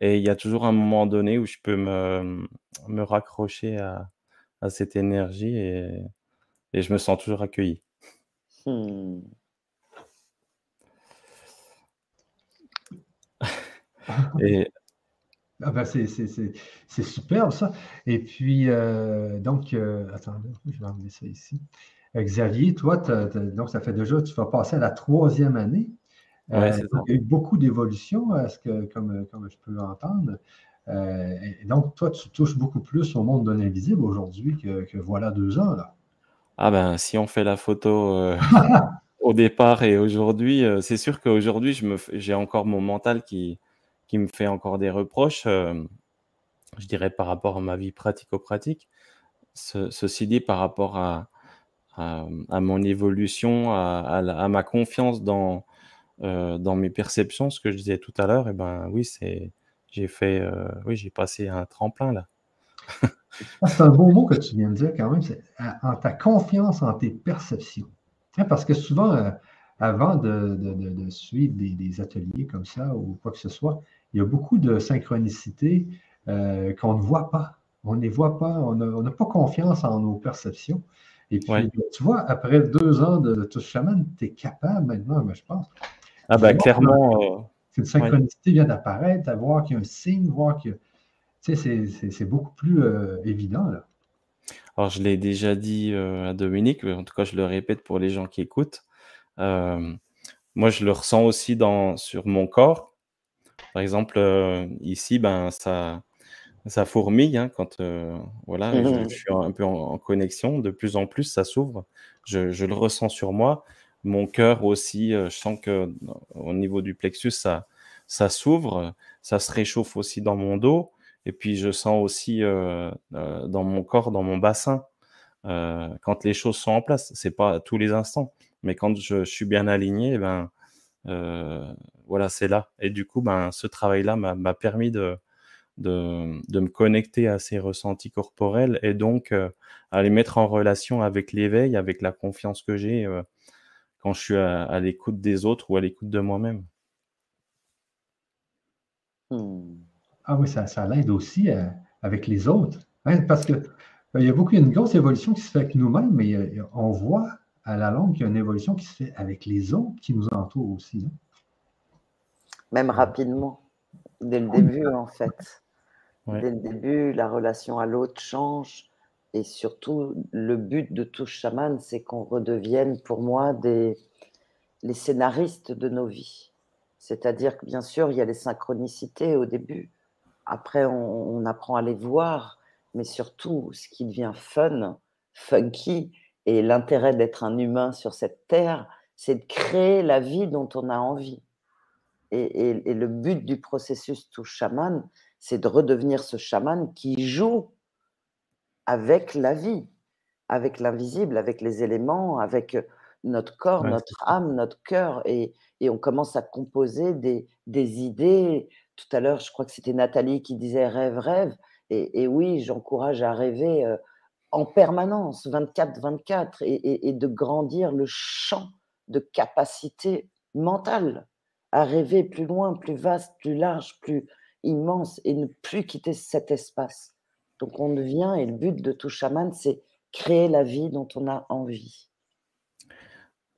Et il y a toujours un moment donné où je peux me, me raccrocher à, cette énergie et, et, je me sens toujours accueilli. Hmm.
Et ah ben c'est superbe ça. Et puis, euh, donc, euh, attendez, je vais enlever ça ici. Euh, Xavier, toi, donc ça fait déjà, tu vas passer à la troisième année. il y a eu beaucoup d'évolution, que, comme, comme je peux entendre. et donc, toi, tu touches beaucoup plus au monde de l'invisible aujourd'hui que, que, voilà deux ans. Là.
Ah ben, si on fait la photo (laughs) au départ et aujourd'hui, c'est sûr qu'aujourd'hui, j'ai encore mon mental qui, qui me fait encore des reproches, euh, je dirais par rapport à ma vie pratico-pratique. ceci dit, par rapport à, à, mon évolution, à, ma confiance dans, euh, dans mes perceptions, ce que je disais tout à l'heure, et eh ben oui, c'est j'ai fait, euh, oui, j'ai passé un tremplin là.
Ah, c'est un beau mot que tu viens de dire quand même, c'est en ta confiance en tes perceptions. Hein, parce que souvent, avant de, de, de, suivre des, des, ateliers comme ça ou quoi que ce soit, il y a beaucoup de synchronicité euh, qu'on ne voit pas. On ne les voit pas, on n'a pas confiance en nos perceptions. Et puis, tu vois, après deux ans de, touche chaman, tu es capable maintenant, je pense.
Ah, ben clairement. Euh,
cette synchronicité vient d'apparaître, à voir qu'il y a un signe, voir que. Tu sais, c'est beaucoup plus euh, évident, là.
Alors, je l'ai déjà dit à Dominique, en tout cas, je le répète pour les gens qui écoutent. Moi, je le ressens aussi dans, sur mon corps. Par exemple, ici, ben, ça, ça fourmille hein, quand euh, voilà, je, suis un peu en, connexion. De plus en plus, ça s'ouvre. Je, je, le ressens sur moi. Mon cœur aussi, euh, je sens que au niveau du plexus, ça, ça s'ouvre. Ça se réchauffe aussi dans mon dos. Et puis, je sens aussi dans mon corps, dans mon bassin, quand les choses sont en place. C'est pas tous les instants, mais quand je, suis bien aligné, eh ben, voilà, c'est là. Et du coup, ben, ce travail-là m'a permis de, de, me connecter à ces ressentis corporels et donc euh, à les mettre en relation avec l'éveil, avec la confiance que j'ai euh, quand je suis à, l'écoute des autres ou à l'écoute de moi-même.
Hmm. Ah oui, ça, ça l'aide aussi euh, avec les autres. Hein, parce que il y a beaucoup, une grosse évolution qui se fait avec nous-mêmes, mais on voit à la longue qu'il y a une évolution qui se fait avec les autres qui nous entourent aussi. Hein.
Même rapidement, dès le début, en fait. Dès le début, la relation à l'autre change. Et surtout, le but de tout chaman, c'est qu'on redevienne, pour moi, des, les scénaristes de nos vies. C'est-à-dire que, bien sûr, il y a les synchronicités au début. Après, on, on apprend à les voir. Mais surtout, ce qui devient fun, funky, et l'intérêt d'être un humain sur cette terre, c'est de créer la vie dont on a envie. Et, le but du processus tout chaman, c'est de redevenir ce chaman qui joue avec la vie, avec l'invisible, avec les éléments, avec notre corps, notre âme, notre cœur. Et, on commence à composer des, idées. Tout à l'heure, je crois que c'était Nathalie qui disait rêve, rêve. Et, oui, j'encourage à rêver euh, en permanence, 24-24, et, et de grandir le champ de capacité mentale à rêver plus loin, plus vaste, plus large, plus immense et ne plus quitter cet espace. Donc on devient, et le but de tout chaman, c'est créer la vie dont on a envie.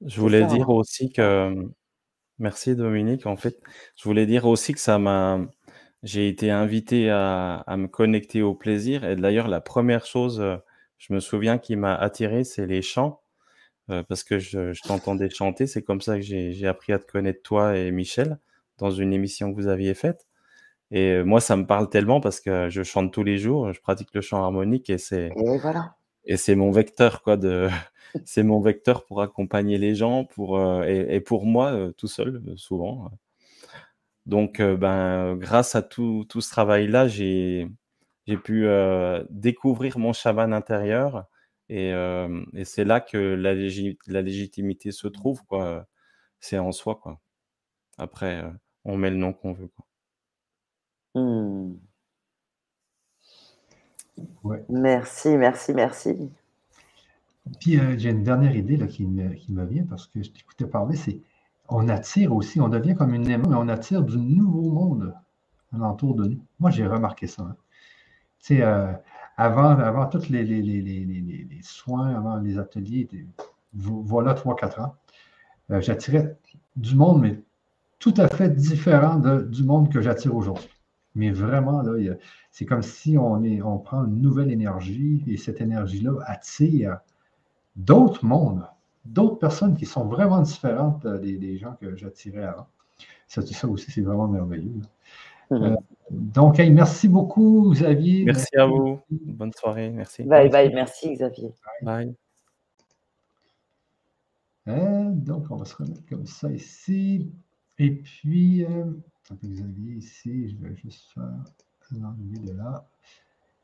Je voulais dire hein. aussi que, merci Dominique, en fait, je voulais dire aussi que ça m'a, j'ai été invité à, à, me connecter au plaisir. Et d'ailleurs, la première chose, je me souviens, qui m'a attiré, c'est les chants. Euh, parce que je, je t'entendais chanter. C'est comme ça que j'ai appris à te connaître toi et Michel dans une émission que vous aviez faite. Et moi, ça me parle tellement parce que je chante tous les jours, je pratique le chant harmonique et c'est.
Et voilà.
et c'est mon vecteur, quoi, de, (laughs) c'est mon vecteur pour accompagner les gens, pour, et, pour moi tout seul, souvent. Donc, ben, grâce à tout, tout ce travail-là, j'ai, j'ai pu découvrir mon chaman intérieur et, et c'est là que la, la, légitimité se trouve, quoi. C'est en soi, quoi. Après, on met le nom qu'on veut, quoi.
Mmh. Merci, merci, merci.
Puis euh, j'ai une dernière idée là, qui, me, qui me vient parce que je t'écoutais parler, c'est on attire aussi, on devient comme une aimante, mais on attire du nouveau monde alentour de nous. Moi, j'ai remarqué ça. Hein. Sais, euh, avant, avant tous les, les, les, les, soins, avant les ateliers, voilà 3-4 ans, euh, j'attirais du monde, mais tout à fait différent du monde que j'attire aujourd'hui. Mais vraiment, là, c'est comme si on, est, on prend une nouvelle énergie et cette énergie-là attire d'autres mondes, d'autres personnes qui sont vraiment différentes euh, des, gens que j'attirais avant. Ça, ça aussi, c'est vraiment merveilleux. Euh, donc, merci beaucoup, Xavier.
Merci, à vous. Bonne soirée. Merci.
Bye bye. Merci, Xavier.
Bye.
Euh, donc, on va se remettre comme ça ici. Et puis, Xavier ici, je vais juste faire l'enlever de là.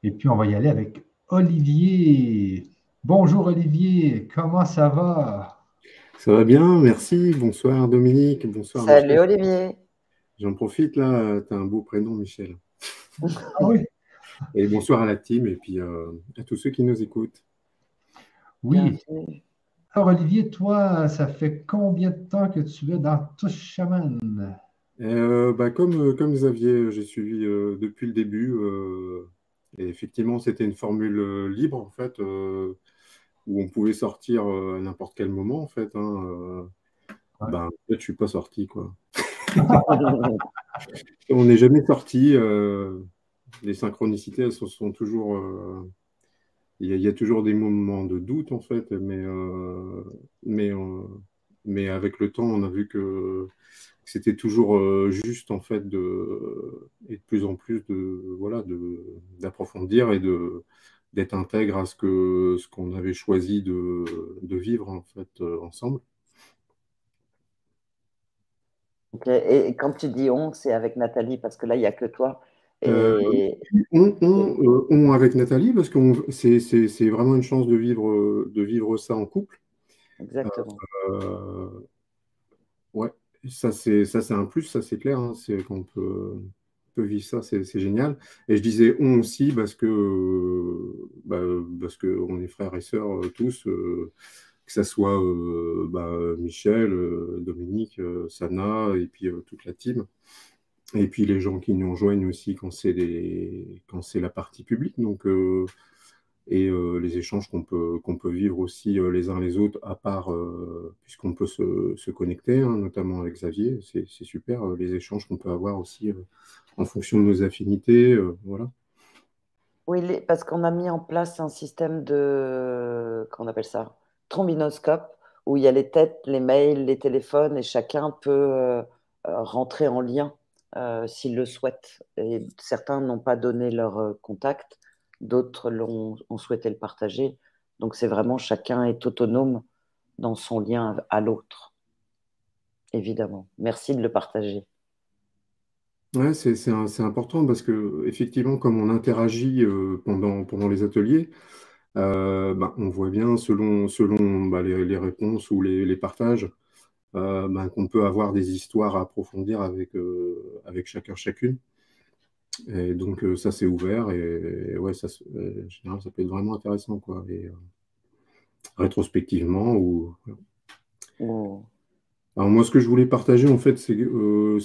Et puis, on va y aller avec Olivier. Bonjour Olivier, comment ça va?
Ça va bien, merci. Bonsoir Dominique, bonsoir.
Salut Olivier.
J'en profite là, tu as un beau prénom, Michel.
Ah oui.
Et bonsoir à la team et puis euh, à tous ceux qui nous écoutent.
Oui. Alors Olivier, toi, ça fait combien de temps que tu es dans Touche Chaman?
Euh, bah, comme, euh, comme Xavier, j'ai suivi euh, depuis le début. et effectivement, c'était une formule libre, en fait, où on pouvait sortir à n'importe quel moment, en fait. Hein, ben, je ne suis pas sorti, quoi. (laughs) on n'est jamais sorti. les synchronicités, sont, toujours. Il y, a toujours des moments de doute, en fait, mais, mais avec le temps, on a vu que c'était toujours euh, juste en fait de et de plus en plus de voilà d'approfondir et de d'être intègre à ce que ce qu'on avait choisi de, de, vivre en fait euh,
Et quand tu dis on, c'est avec Nathalie parce que là il n'y a que toi. Et...
Euh, on, on, avec Nathalie parce que c'est vraiment une chance de vivre de vivre ça en couple.
Exactement.
ouais ça c'est un plus, ça c'est clair, hein, c'est qu'on peut, peut, vivre ça, c'est génial. Et je disais on aussi parce que bah, parce que on est frères et sœurs euh, tous, euh, que ça soit euh, bah, Michel, Dominique, Sana et puis toute la team. Et puis les gens qui nous rejoignent aussi quand c'est la partie publique. Donc et euh, les échanges qu'on peut, peut vivre aussi euh, les uns les autres, à part, euh, puisqu'on peut se, se connecter, hein, notamment avec Xavier, c'est super, les échanges qu'on peut avoir aussi en fonction de nos affinités, voilà.
Oui, parce qu'on a mis en place un système de, qu'on appelle ça, trombinoscope, où il y a les têtes, les mails, les téléphones, et chacun peut rentrer en lien s'il le souhaite. Et certains n'ont pas donné leur contact d'autres ont souhaité le partager. Donc c'est vraiment chacun est autonome dans son lien à l'autre, évidemment. Merci de le partager.
Ouais, c'est important parce que effectivement, comme on interagit euh, pendant, pendant les ateliers, euh, bah, on voit bien selon, selon bah, les, réponses ou les, partages euh, bah, qu'on peut avoir des histoires à approfondir avec, avec chacun, chacune. Et donc, euh, ça, c'est ouvert. Et, ouais, ça, euh, en général, ça peut être vraiment intéressant. Quoi. Et, euh, rétrospectivement. Ou, oh. Alors, moi, ce que je voulais partager, en fait, c'est que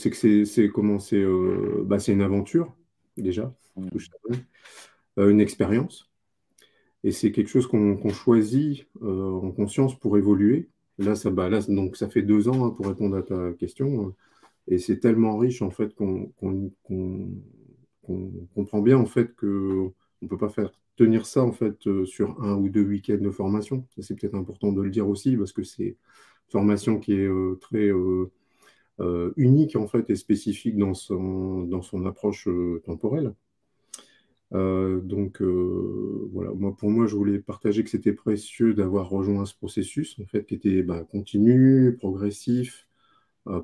c'est comment c'est bah, une aventure, déjà, mmh. une expérience. Et c'est quelque chose qu'on choisit en conscience pour évoluer. Là, ça, bah, là, donc, ça fait deux ans hein, pour répondre à ta question. Et c'est tellement riche, en fait, qu'on on comprend bien en fait peut pas faire tenir ça en fait euh, sur un ou deux week-ends de formation. C'est peut-être important de le dire aussi parce que c'est une formation qui est euh, très euh, unique en fait et spécifique dans son, dans son approche temporelle. Donc voilà, moi, pour moi, je voulais partager que c'était précieux d'avoir rejoint ce processus, en fait, qui était bah, continu, progressif,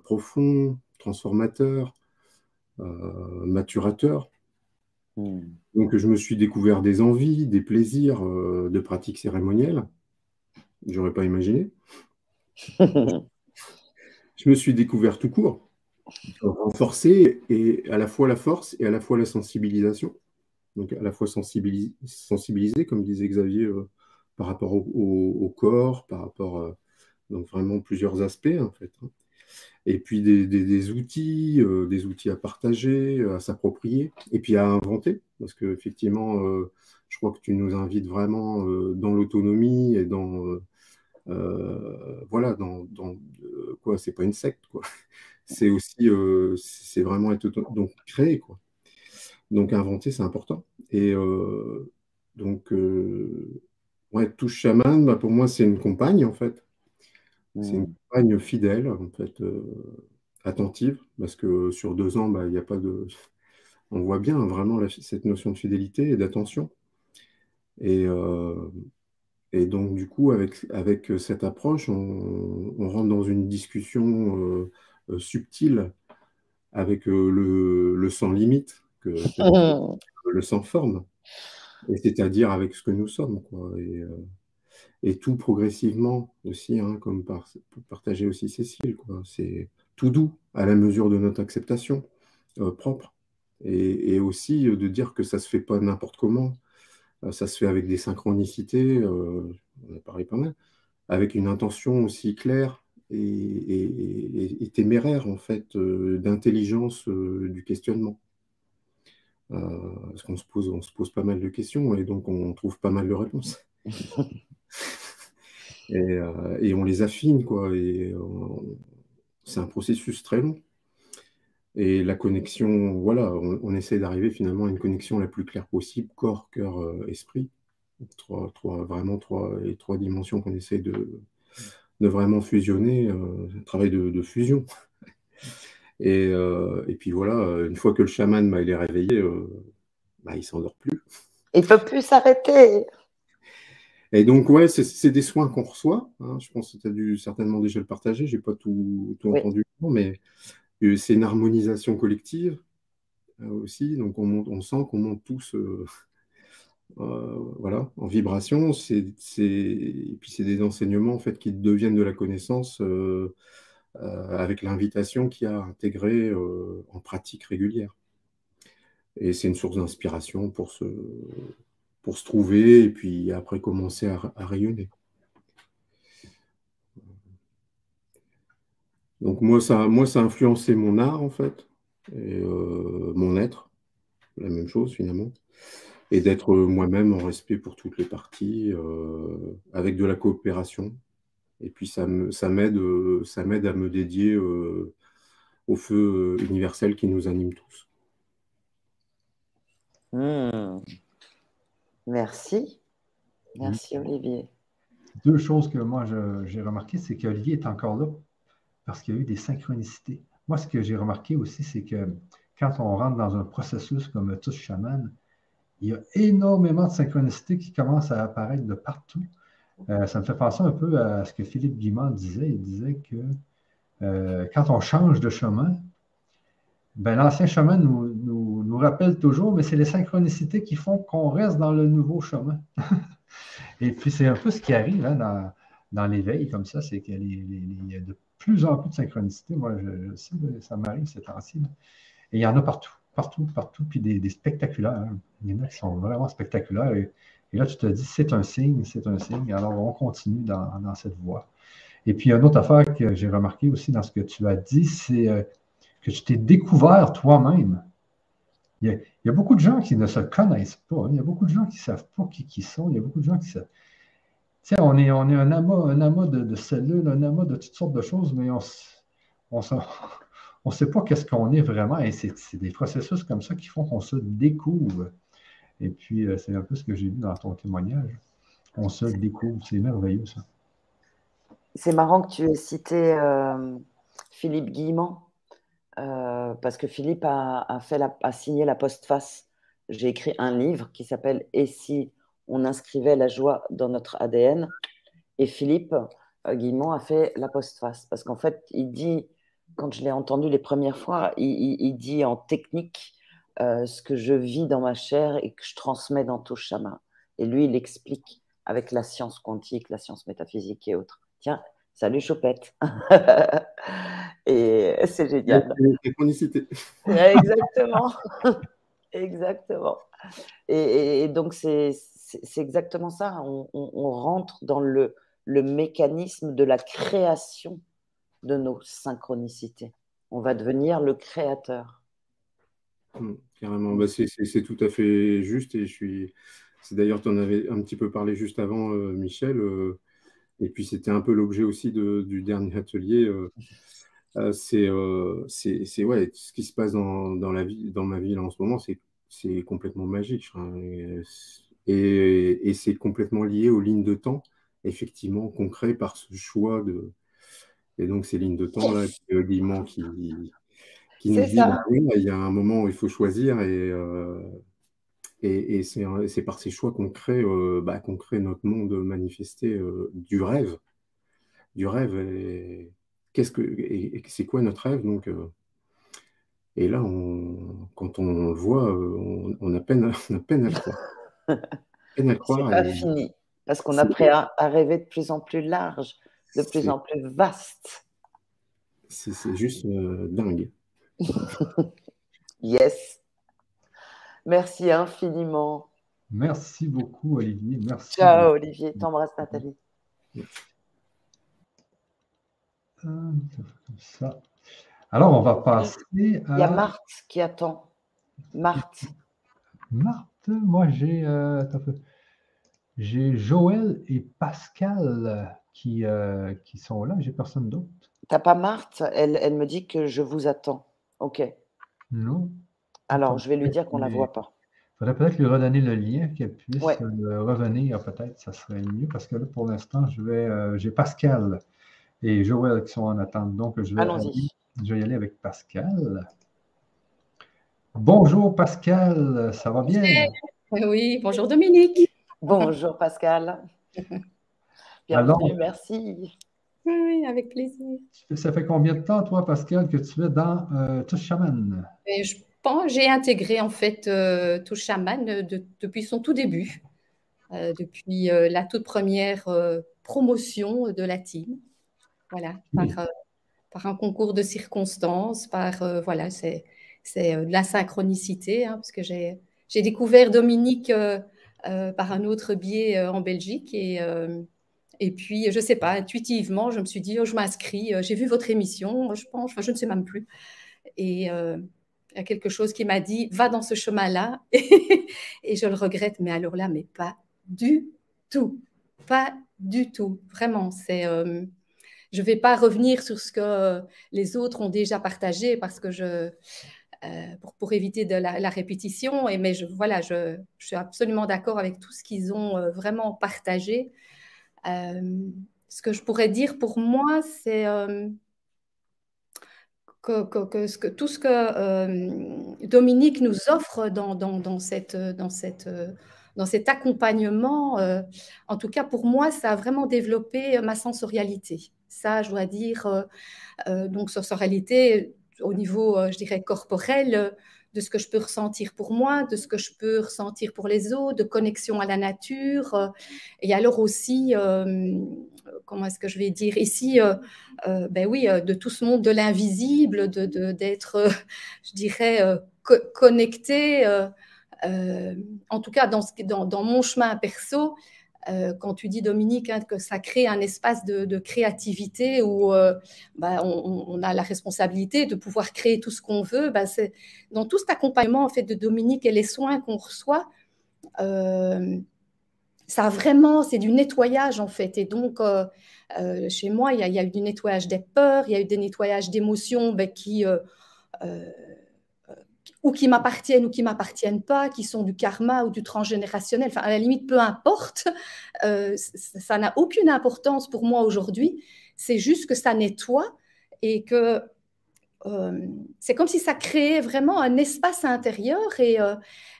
profond, transformateur, maturateur. Hmm. Donc, je me suis découvert des envies, des plaisirs de pratiques cérémonielles. J'aurais pas imaginé. (laughs) je me suis découvert tout court, renforcé et à la fois la force et à la fois la sensibilisation. Donc à la fois sensibiliser, comme disait Xavier, euh, par rapport au, corps, par rapport à donc vraiment plusieurs aspects en fait. Hein. Et puis des, outils, euh, des outils à partager, à s'approprier, et puis à inventer, parce qu'effectivement, euh, je crois que tu nous invites vraiment dans l'autonomie et dans euh, voilà, dans, quoi, c'est pas une secte, quoi. (laughs) C'est aussi, euh, c'est vraiment être donc créer, quoi. Donc inventer, c'est important. Et euh, donc, ouais, touche chaman, bah, pour moi, c'est une compagne, en fait. C'est une mmh. compagne fidèle, en fait, attentive, parce que sur deux ans, bah, il n'y a pas de. (laughs) On voit bien vraiment cette notion de fidélité et d'attention. Et, et donc, du coup, avec, avec euh, cette approche, on, rentre dans une discussion euh, euh, subtile avec le, le, sans limite, que, (laughs) le sans forme, c'est-à-dire avec ce que nous sommes. Quoi. Et, et tout progressivement aussi, hein, comme par, partager aussi Cécile, c'est tout doux à la mesure de notre acceptation propre. Et, et, aussi de dire que ça ne se fait pas n'importe comment, euh, ça se fait avec des synchronicités, euh, on a parlé pas mal, avec une intention aussi claire et, téméraire, en fait, euh, d'intelligence du questionnement. Parce qu'on se pose, on se pose pas mal de questions et donc on trouve pas mal de réponses. (laughs) et, on les affine, quoi. Et c'est un processus très long. Et la connexion, voilà, on, essaie d'arriver finalement à une connexion la plus claire possible, corps, cœur, euh, esprit. Trois, trois, vraiment trois, les trois dimensions qu'on essaie de, de, vraiment fusionner, euh, un travail de, fusion. (laughs) Et, euh, et, puis voilà, une fois que le chaman bah, il est réveillé, bah, il ne s'endort plus.
Il ne peut plus s'arrêter.
Et donc, ouais, c'est des soins qu'on reçoit. Hein. Je pense que tu as dû certainement déjà le partager. Je n'ai pas tout, tout entendu, mais c'est une harmonisation collective euh, aussi, donc on, on sent qu'on monte tous euh, euh, voilà, en vibration. Et puis c'est des enseignements en fait, qui deviennent de la connaissance avec l'invitation qui a intégré en pratique régulière. Et c'est une source d'inspiration pour se, pour se trouver et puis après commencer à rayonner. Donc moi ça, moi, ça a influencé mon art, en fait, et euh, mon être, la même chose finalement, et d'être moi-même en respect pour toutes les parties, euh, avec de la coopération. Et puis ça m'aide ça m'aide à me dédier euh, au feu universel qui nous anime tous.
Hmm. Merci. Merci Olivier.
Deux choses que moi j'ai remarqué, c'est qu'Olivier est encore là parce qu'il y a eu des synchronicités. Moi, ce que j'ai remarqué aussi, c'est que quand on rentre dans un processus comme tous chaman, il y a énormément de synchronicités qui commencent à apparaître de partout. Euh, ça me fait penser un peu à ce que Philippe Guimard disait. Il disait que euh, quand on change de chemin, ben, l'ancien chemin nous, nous, rappelle toujours, mais c'est les synchronicités qui font qu'on reste dans le nouveau chemin. (laughs) Et puis, c'est un peu ce qui arrive hein, dans, dans l'éveil comme ça, c'est qu'il y a de plus en plus de synchronicité. Moi, je, sais, ça m'arrive ces temps-ci. Et il y en a partout, partout, partout, puis des, spectaculaires. Hein. Il y en a qui sont vraiment spectaculaires. Là, tu te dis, c'est un signe, c'est un signe. Alors, on continue dans, cette voie. Et puis, une autre affaire que j'ai remarqué aussi dans ce que tu as dit, c'est euh, que tu t'es découvert toi-même. Il, y, a, beaucoup de gens qui ne se connaissent pas. Il y a beaucoup de gens qui ne savent pas qui, qui sont. Il y a beaucoup de gens qui se, on est, on est un amas, un amas de, cellules, un amas de toutes sortes de choses, mais on ne (laughs) on sait pas qu'est-ce qu'on est vraiment. Et c'est des processus comme ça qui font qu'on se découvre. Et puis, euh, c'est un peu ce que j'ai vu dans ton témoignage. On se découvre. C'est merveilleux, ça.
C'est marrant que tu aies cité euh, Philippe Guillemant, euh, parce que Philippe a, signé la postface j'ai écrit un livre qui s'appelle Et si on inscrivait la joie dans notre ADN Et Philippe euh, Guillemont a fait la postface parce qu'en fait, il dit, quand je l'ai entendu les premières fois, il, dit en technique euh, ce que je vis dans ma chair et que je transmets dans tout chemin. Et lui, il explique avec la science quantique, la science métaphysique et autres. Tiens, salut Chopette. (laughs) et c'est génial. (laughs) Exactement. (laughs) exactement. Et, donc, c'est exactement ça. On, rentre dans le, le mécanisme de la création de nos synchronicités. On va devenir le créateur.
Mmh, carrément, bah, c'est tout à fait juste et je suis. C'est d'ailleurs, tu en avais un petit peu parlé juste avant, euh, Michel, euh, et puis c'était un peu l'objet aussi du dernier atelier. Euh, c'est ouais, ce qui se passe dans, la vie, dans ma vie en ce moment, c'est complètement magique. Et, et c'est complètement lié aux lignes de temps, effectivement, qu'on crée par ce choix de. Et donc, ces lignes de temps, là, qui, qui nous dit bah il y a un moment où il faut choisir et, euh, et, et c'est par ces choix qu'on crée, euh, bah, qu'on crée notre monde manifesté euh, du rêve. Du rêve. Et qu'est-ce que c'est quoi notre rêve donc Et là, on, quand on le voit, on, a peine, (laughs) on a peine à le croire. (laughs)
Peine à croire. Pas fini parce qu'on a prêt à, à, rêver de plus en plus large, de plus en plus vaste.
C'est juste dingue. (laughs)
yes. Merci infiniment.
Merci beaucoup, Olivier. Merci.
Ciao, Olivier. T'embrasse, Nathalie.
Alors, on va passer
à... Il y a Marthe qui attend. Marthe.
Marthe, moi, j'ai euh, j'ai Joël et Pascal qui, euh, qui sont là. J'ai personne d'autre.
T'as pas Marthe? Elle, elle me dit que je vous attends. Ok.
Non.
Alors, je vais lui dire qu'on ne la voit pas.
Il faudrait peut-être lui redonner le lien, qu'elle puisse revenir, peut-être, ça serait mieux, parce que là, pour l'instant, je vais, euh, j'ai Pascal et Joël qui sont en attente, donc je vais, aller, je vais y aller avec Pascal. Bonjour Pascal, ça va bien?
Oui, bonjour Dominique.
Bonjour Pascal. (laughs) Bienvenue, merci.
Oui, avec plaisir.
Ça fait combien de temps, toi, Pascal, que tu es dans euh, Touche Chaman?
Je pense j'ai intégré en fait euh, Touche Chaman euh, depuis son tout début, euh, depuis la toute première promotion de la team. Voilà, par, un concours de circonstances, par voilà, c'est de la synchronicité, hein, parce que j'ai découvert Dominique par un autre biais en Belgique et et puis, je ne sais pas, intuitivement, je me suis dit, oh, je m'inscris, euh, j'ai vu votre émission, je pense, enfin, je ne sais même plus. Et euh, il y a quelque chose qui m'a dit, va dans ce chemin-là. (laughs) et je le regrette, mais alors là, mais pas du tout. Pas du tout. Vraiment, c'est... Euh, je ne vais pas revenir sur ce que les autres ont déjà partagé parce que je... pour, pour, éviter de la, répétition, et, mais je, voilà, je suis absolument d'accord avec tout ce qu'ils ont vraiment partagé. Euh, ce que je pourrais dire pour moi, c'est euh, que, tout ce que euh, Dominique nous offre dans, cette, cet accompagnement, en tout cas pour moi, ça a vraiment développé ma sensorialité. Ça, je dois dire, donc sensorialité au niveau, je dirais, corporel, de ce que je peux ressentir pour moi, de ce que je peux ressentir pour les autres, de connexion à la nature. Et alors aussi, euh, comment est-ce que je vais dire ici, euh, euh, ben oui, de tout ce monde de l'invisible, de, d'être, je dirais, connecté. en tout cas, dans, dans, dans mon chemin perso, euh, quand tu dis, Dominique, hein, que ça crée un espace de, créativité où euh, bah, on, a la responsabilité de pouvoir créer tout ce qu'on veut, bah, dans tout cet accompagnement en fait, de Dominique et les soins qu'on reçoit, euh, ça vraiment, c'est du nettoyage en fait. Et donc, chez moi, il y, a, eu du nettoyage des peurs, il y a eu des nettoyages d'émotions bah, qui ou qui m'appartiennent ou qui m'appartiennent pas, qui sont du karma ou du transgénérationnel. Enfin, à la limite, peu importe. Euh, ça n'a aucune importance pour moi aujourd'hui. C'est juste que ça nettoie et que c'est comme si ça créait vraiment un espace intérieur. Et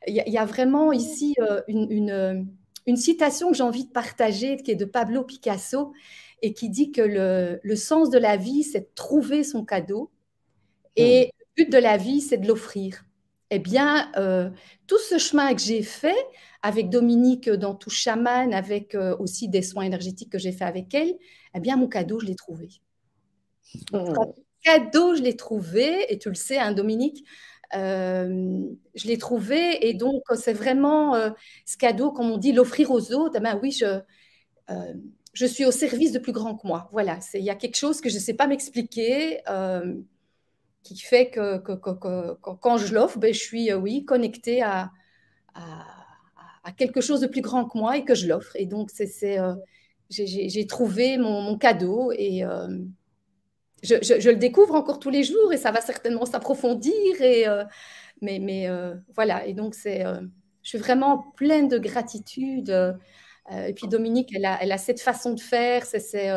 il y, a vraiment ici une, une, citation que j'ai envie de partager, qui est de Pablo Picasso, et qui dit que le, le sens de la vie, c'est de trouver son cadeau. Et hmm. le but de la vie, c'est de l'offrir. Eh bien, tout ce chemin que j'ai fait avec Dominique dans Tout Chaman, avec aussi des soins énergétiques que j'ai fait avec elle, eh bien, mon cadeau, je l'ai trouvé. Hmm cadeau, je l'ai trouvé, et tu le sais, hein, Dominique, euh, je l'ai trouvé, et donc c'est vraiment euh, ce cadeau, comme on dit, l'offrir aux autres. Eh ben oui, je, euh, je suis au service de plus grand que moi. Voilà, il y a quelque chose que je ne sais pas m'expliquer, qui fait que, quand je l'offre, ben, je suis, oui, connectée à, quelque chose de plus grand que moi et que je l'offre. Et donc, c'est, j'ai trouvé mon, cadeau et je, le découvre encore tous les jours et ça va certainement s'approfondir. Et, euh, mais euh, voilà, et donc c'est, euh, je suis vraiment pleine de gratitude. et puis Dominique, elle a, elle a, cette façon de faire, c'est,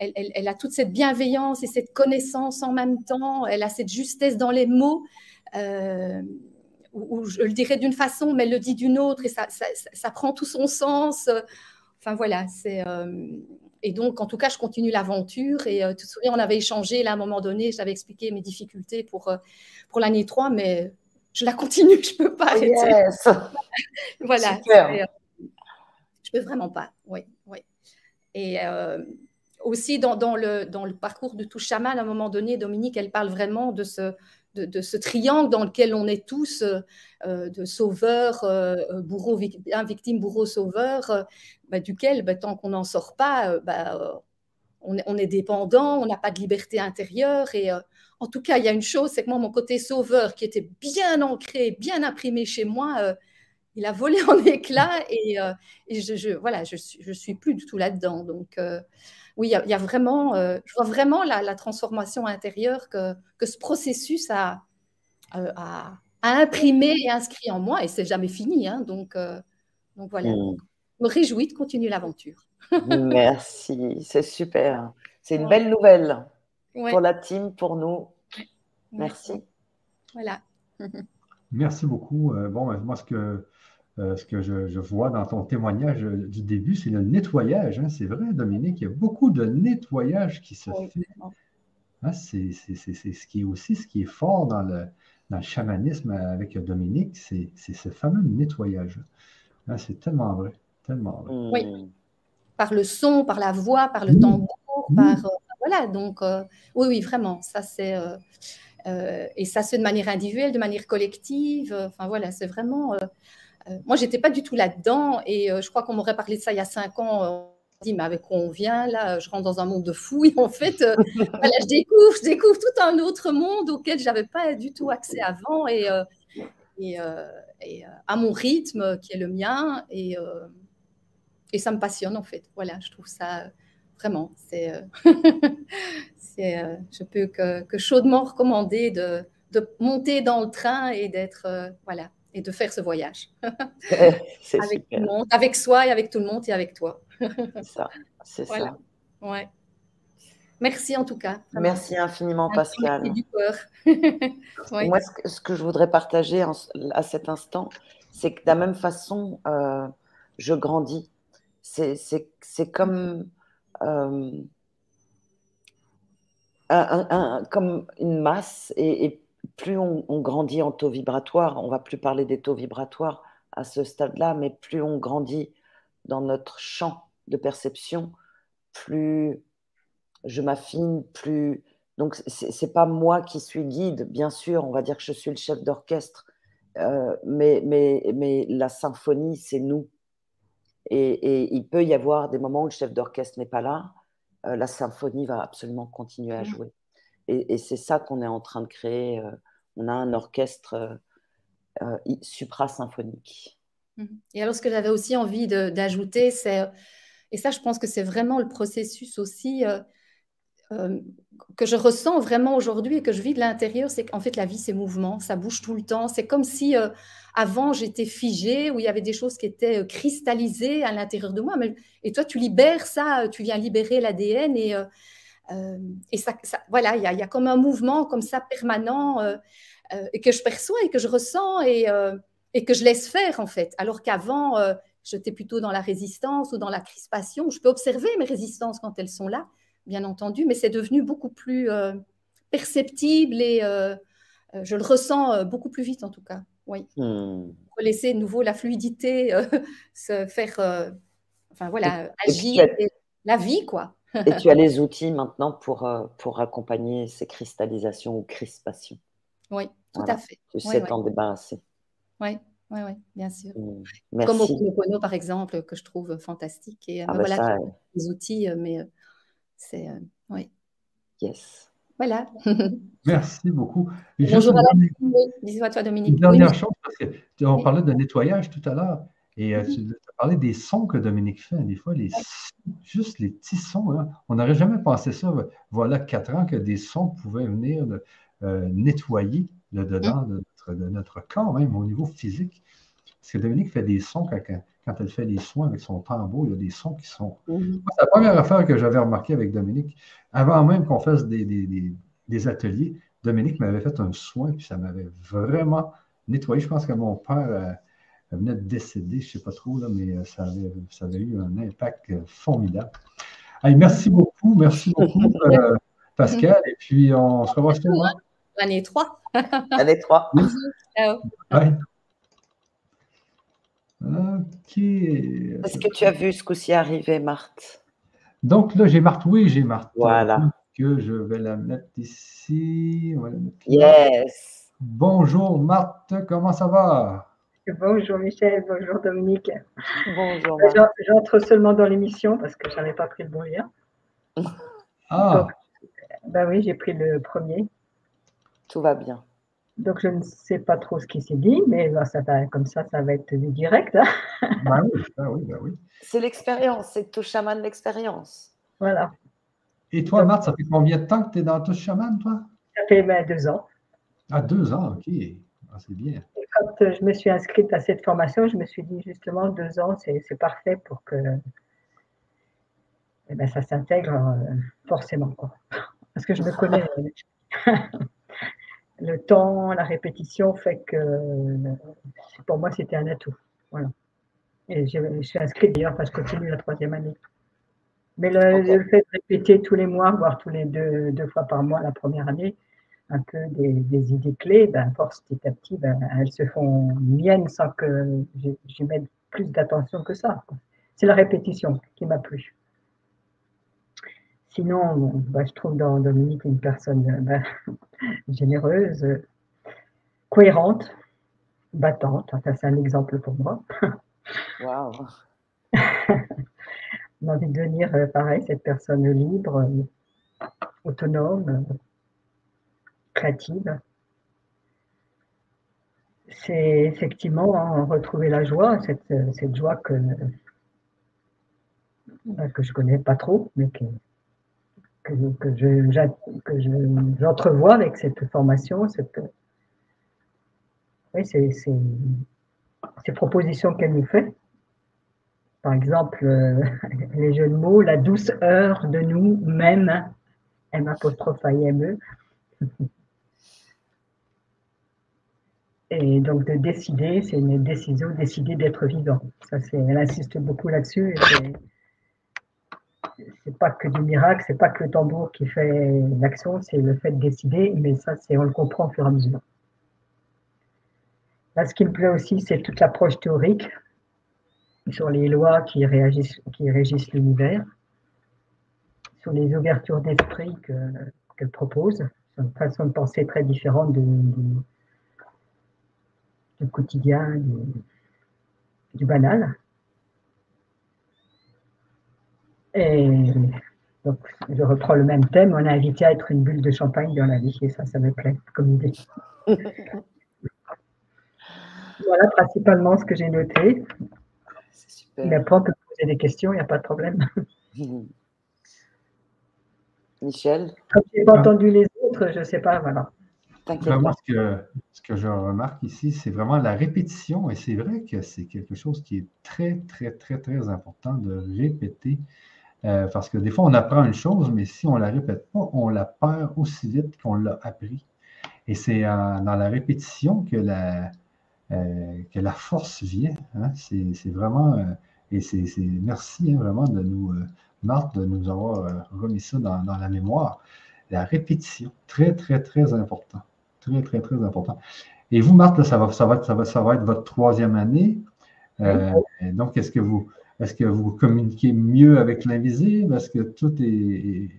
elle, elle, a toute cette bienveillance et cette connaissance en même temps. Elle a cette justesse dans les mots. Où, je le dirais d'une façon, mais elle le dit d'une autre et ça, ça, ça, prend tout son sens. Enfin voilà, c'est et donc, en tout cas, je continue l'aventure. Et euh, tu te souviens, on avait échangé là à un moment donné, j'avais expliqué mes difficultés pour, euh, pour l'année 3, mais je la continue, je ne peux pas arrêter. Yes. (laughs) voilà. Super. Euh, je ne peux vraiment pas, oui. oui. Et aussi, dans, le, dans le parcours de tout chaman, à un moment donné, Dominique, elle parle vraiment de ce, de, ce triangle dans lequel on est tous euh, de sauveurs, euh, bourreau, victime, bourreau, sauveur, bah, duquel, bah, tant qu'on n'en sort pas, euh, bah, on, est, on, est, dépendant, on n'a pas de liberté intérieure. Et en tout cas, il y a une chose, c'est que moi, mon côté sauveur, qui était bien ancré, bien imprimé chez moi, il a volé (laughs) en éclats et, je, je, voilà, je, je suis plus du tout là-dedans. Donc, oui, il y, a vraiment, euh, je vois vraiment la, transformation intérieure que, que ce processus a, euh, a, imprimé et inscrit en moi, et c'est jamais fini. Hein, donc, euh, donc voilà, mm. je me réjouis de continuer l'aventure. (laughs)
Merci, c'est super. C'est une belle nouvelle pour la team, pour nous. Merci.
Voilà. (laughs)
Merci beaucoup. bon, moi, ce que euh, ce que je, vois dans ton témoignage euh, du début, c'est le nettoyage. Hein. C'est vrai, Dominique, il y a beaucoup de nettoyage qui se fait. Hein, c'est ce qui est aussi ce qui est fort dans le, chamanisme avec Dominique, c'est ce fameux nettoyage. Hein, c'est tellement vrai, tellement vrai.
Oui, par le son, par la voix, par le tambour, par... Euh, voilà, donc oui, oui, vraiment, ça c'est... et ça, c'est de manière individuelle, de manière collective. Enfin voilà, c'est vraiment euh, moi, j'étais pas du tout là-dedans et euh, je crois qu'on m'aurait parlé de ça il y a cinq ans. Euh, dit mais avec quoi on vient là Je rentre dans un monde de fouilles. En fait, (laughs) je découvre, je découvre tout un autre monde auquel j'avais pas du tout accès avant et, et, à mon rythme qui est le mien et, et ça me passionne en fait. Voilà, je trouve ça vraiment, c'est, (laughs) c'est, je peux que, que chaudement recommander de, de, monter dans le train et d'être, voilà, et de faire ce voyage. (laughs) avec tout le monde, avec soi et avec tout le monde et avec toi.
c'est ça, c'est ça.
Ouais. Merci en tout cas.
Merci infiniment Pascal. Du (laughs) Moi, ce que, je voudrais partager à cet instant, c'est que de la même façon, euh, je grandis. C'est comme, euh, un, comme une masse et, et plus on, grandit en taux vibratoire, on va plus parler des taux vibratoires à ce stade-là, mais plus on grandit dans notre champ de perception, plus je m'affine, plus. Donc, ce n'est pas moi qui suis guide, bien sûr, on va dire que je suis le chef d'orchestre, euh, mais, mais, mais la symphonie, c'est nous. Et, il peut y avoir des moments où le chef d'orchestre n'est pas là, euh, la symphonie va absolument continuer à mmh. jouer. Et, c'est ça qu'on est en train de créer. Euh, on a un orchestre euh, euh, supra-symphonique.
Mhm. Et alors, ce que j'avais aussi envie d'ajouter, c'est, et ça, je pense que c'est vraiment le processus aussi que je ressens vraiment aujourd'hui et que je vis de l'intérieur, c'est qu'en fait, la vie, c'est mouvement, ça bouge tout le temps. C'est comme si avant, j'étais figée, où il y avait des choses qui étaient cristallisées à l'intérieur de moi. Et toi, tu libères ça, tu viens libérer l'ADN et et ça, voilà, il y, y, a comme un mouvement comme ça permanent et que je perçois et que je ressens et, et que je laisse faire en fait. Alors qu'avant, j'étais plutôt dans la résistance ou dans la crispation. Je peux observer mes résistances quand elles sont là, bien entendu, mais c'est devenu beaucoup plus perceptible et je le ressens beaucoup plus vite en tout cas. Oui. Hmm. laisser de nouveau la fluidité (laughs) se faire, enfin voilà, agir, la vie quoi.
Et tu as (laughs) les outils maintenant pour, pour accompagner ces cristallisations ou crispations.
Oui, tout à fait.
Tu sais t'en débarrasser.
Oui, oui, oui, bien sûr. Mmh. Comme au par exemple, que je trouve fantastique. Et euh, ah bah voilà, les outils, euh, mais euh, c'est. oui.
Yes.
Voilà. (laughs)
Merci beaucoup.
Bonjour à Bisous à toi, Dominique.
Une dernière chose, parce qu'on parlait de nettoyage tout à l'heure. Et mm-hmm. tu as parlé des sons que Dominique fait. Des fois, les, juste les petits sons. On n'aurait jamais pensé ça, voilà quatre ans, que des sons pouvaient venir nettoyer le dedans mm. de, de notre corps, même au niveau physique. Parce que Dominique fait des sons quand, elle fait les soins avec son tambour, il y a des sons qui sont. Mm-hmm. C'est la première affaire que j'avais remarqué avec Dominique. Avant même qu'on fasse des, ateliers, Dominique m'avait fait un soin, puis ça m'avait vraiment nettoyé. Je pense que mon père euh, venait de décéder, je ne sais pas trop, là, mais euh, ça avait, ça avait eu un impact euh, formidable. merci beaucoup, merci beaucoup, (laughs) Pascal. Et puis, on se revoit sûrement.
L'année 3. (laughs)
L'année 3.
Ciao.
Ok.
Est-ce que tu as vu ce coup-ci arriver, Marthe?
Donc là, j'ai Marthe. Oui, j'ai Marthe.
Voilà.
Que je vais la mettre ici.
yes.
Bonjour, Marthe. Comment ça va?
Bonjour Michel, bonjour Dominique.
Bonjour.
J'entre seulement dans l'émission parce que je n'avais pas pris le bon lien.
Ah.
ben oui, j'ai pris le premier.
Tout va bien.
Donc, je ne sais pas trop ce qui s'est dit, mais ça va, comme ça, ça va être du direct.
Hein. (laughs) bah oui, bah oui, oui.
C'est l'expérience, c'est tout chaman l'expérience.
Voilà.
Et toi, Marthe, ça fait combien de temps que tu es dans tout chaman, toi?
Ça fait ben, deux ans.
Ah, deux ans, ok. Ah, c'est bien.
Quand euh, je me suis inscrite à cette formation, je me suis dit justement, deux ans, c'est parfait pour que eh ben, ça s'intègre euh, forcément. Quoi. Parce que je me connais. (laughs) le temps, la répétition fait que pour moi, c'était un atout. Voilà. Et je, suis inscrite d'ailleurs parce que je continue la troisième année. Mais le, fait de répéter tous les mois, voire tous les deux, deux fois par mois la première année, un peu des, idées clés, ben, force petit à petit, ben, elles se font miennes sans que j'y mette plus d'attention que ça. C'est la répétition qui m'a plu. Sinon, bah, je trouve dans Dominique une personne bah, (laughs) généreuse, cohérente, battante. Enfin, c'est un exemple pour moi. (laughs)
Waouh!
On a envie de devenir euh, pareil, cette personne libre, autonome, créative. C'est effectivement hein, retrouver la joie, cette, cette joie que, que je connais pas trop, mais que, que, j'entrevois avec cette formation, cette, oui, c'est, ces propositions qu'elle nous fait. Par exemple, euh, (laughs) les jeux de mots, la douce heure de nous, même, M apostrophe. (laughs) Et donc de décider, c'est une décision, décider d'être vivant. Ça, c'est, elle insiste beaucoup là-dessus. C'est pas que du miracle, c'est pas que le tambour qui fait l'action, c'est le fait de décider, mais ça, c'est on le comprend au fur et à mesure. Là, ce qui me plaît aussi, c'est toute l'approche théorique sur les lois qui, régissent l'univers, sur les ouvertures d'esprit qu'elle propose, c'est une façon de penser très différente du, quotidien, du banal. Et donc, je reprends le même thème. On a invité à être une bulle de champagne dans la vie, et ça, ça me plaît comme idée. (laughs) voilà principalement ce que j'ai noté. C'est super. Mais après, on peut poser des questions, il n'y a pas de problème. (laughs)
Michel?
Comme je n'ai pas entendu les autres, je ne sais pas, voilà.
Vraiment, ce que, ce que je remarque ici, c'est vraiment la répétition, et c'est vrai que c'est quelque chose qui est très, très, très, très important de répéter Euh, parce que des fois, on apprend une chose, mais si on ne la répète pas, on la perd aussi vite qu'on l'a appris. Et c'est dans la répétition que la, euh, que la force vient. Hein. C'est vraiment, euh, et c'est merci hein, vraiment de nous, Marthe, de nous avoir remis ça dans, dans, la mémoire. La répétition, très, très, très important. Très, très, très important. Et vous, Marthe, ça, va, ça, va, ça, va, ça va être votre troisième année. donc, est-ce que vous, est-ce que vous communiquez mieux avec l'invisible? Est-ce que tout est.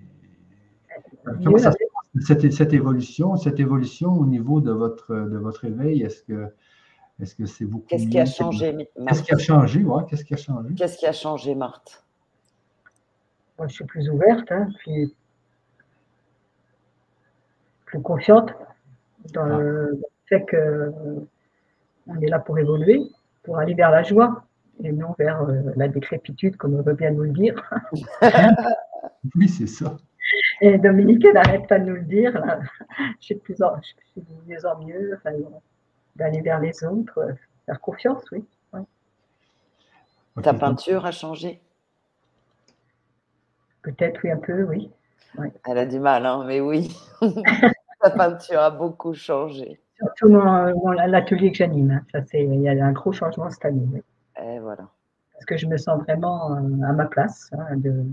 Comment ça se passe? Cette, cette, évolution, cette évolution au niveau de votre, de votre éveil, est-ce que est-ce que c'est beaucoup
Qu'est-ce qui a changé, Marthe?
Qu'est-ce qui a changé, ouais, Qu'est-ce qui a changé?
Qu'est-ce qui a changé, Marthe?
Moi, je suis plus ouverte, hein, puis plus confiante dans ah. le fait qu'on est là pour évoluer, pour aller vers la joie et non vers euh, la décrépitude, comme on veut bien nous le dire. (laughs)
oui, c'est ça.
Et Dominique, elle n'arrête pas de nous le dire. Je suis de plus en, je mieux en mieux, d'aller vers les autres, euh, faire confiance, oui.
Ta peinture a changé
Peut-être, oui, un peu, oui.
Elle a du mal, hein, mais oui. (laughs) Ta peinture a beaucoup changé.
Surtout dans, l'atelier que j'anime. Hein. Il y a un gros changement cette année. Oui.
Et voilà.
Parce que je me sens vraiment euh, à ma place hein, de,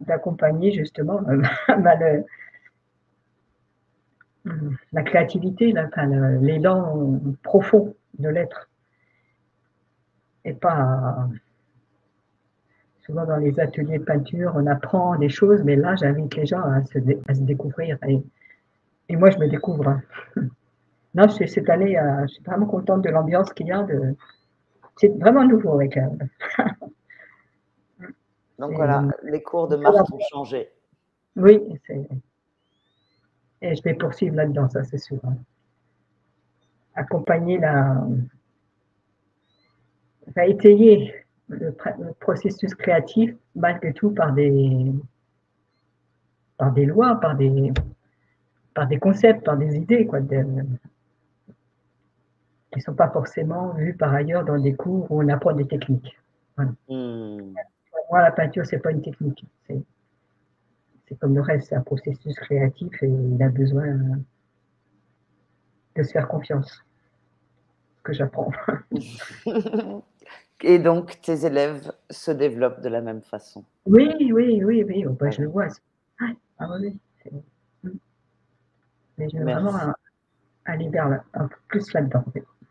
d'accompagner justement euh, (laughs) la créativité, l'élan profond de l'être. Et pas souvent dans les ateliers de peinture, on apprend des choses, mais là, j'invite les gens à se, à se découvrir. Et, et, moi, je me découvre. Hein. (laughs) Non, cette année, euh, je suis vraiment contente de l'ambiance qu'il y a, de, c'est vraiment nouveau avec elle. (laughs)
Donc voilà, les cours de Marthe ont changé.
Oui, et je vais poursuivre là-dedans, ça c'est sûr. Accompagner la. va étayer le, processus créatif malgré tout par des par des lois, par des par des concepts, par des idées, quoi, qui ne sont pas forcément vus par ailleurs dans des cours où on apprend des techniques. Hmm. moi, la peinture, ce n'est pas une technique. C'est comme le reste, c'est un processus créatif et il a besoin de se faire confiance. Que j'apprends. (laughs)
et donc, tes élèves se développent de la même façon.
Oui, oui, oui, oui. Oh, bah, je le vois. Ah, oui. Mais veux vraiment aller vers un peu plus là-dedans.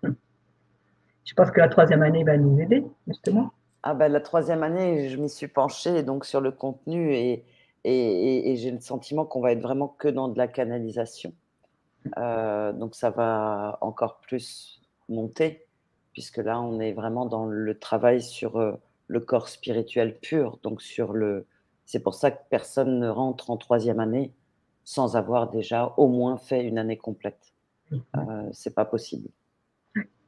Je pense que la troisième année va nous aider, justement.
Ah ben, la troisième année, je m'y suis penchée donc sur le contenu et, et, j'ai le sentiment qu'on va être vraiment que dans de la canalisation. Euh, donc ça va encore plus monter, puisque là, on est vraiment dans le travail sur euh, le corps spirituel pur. Donc sur le, c'est pour ça que personne ne rentre en troisième année sans avoir déjà au moins fait une année complète. Euh, c'est pas possible.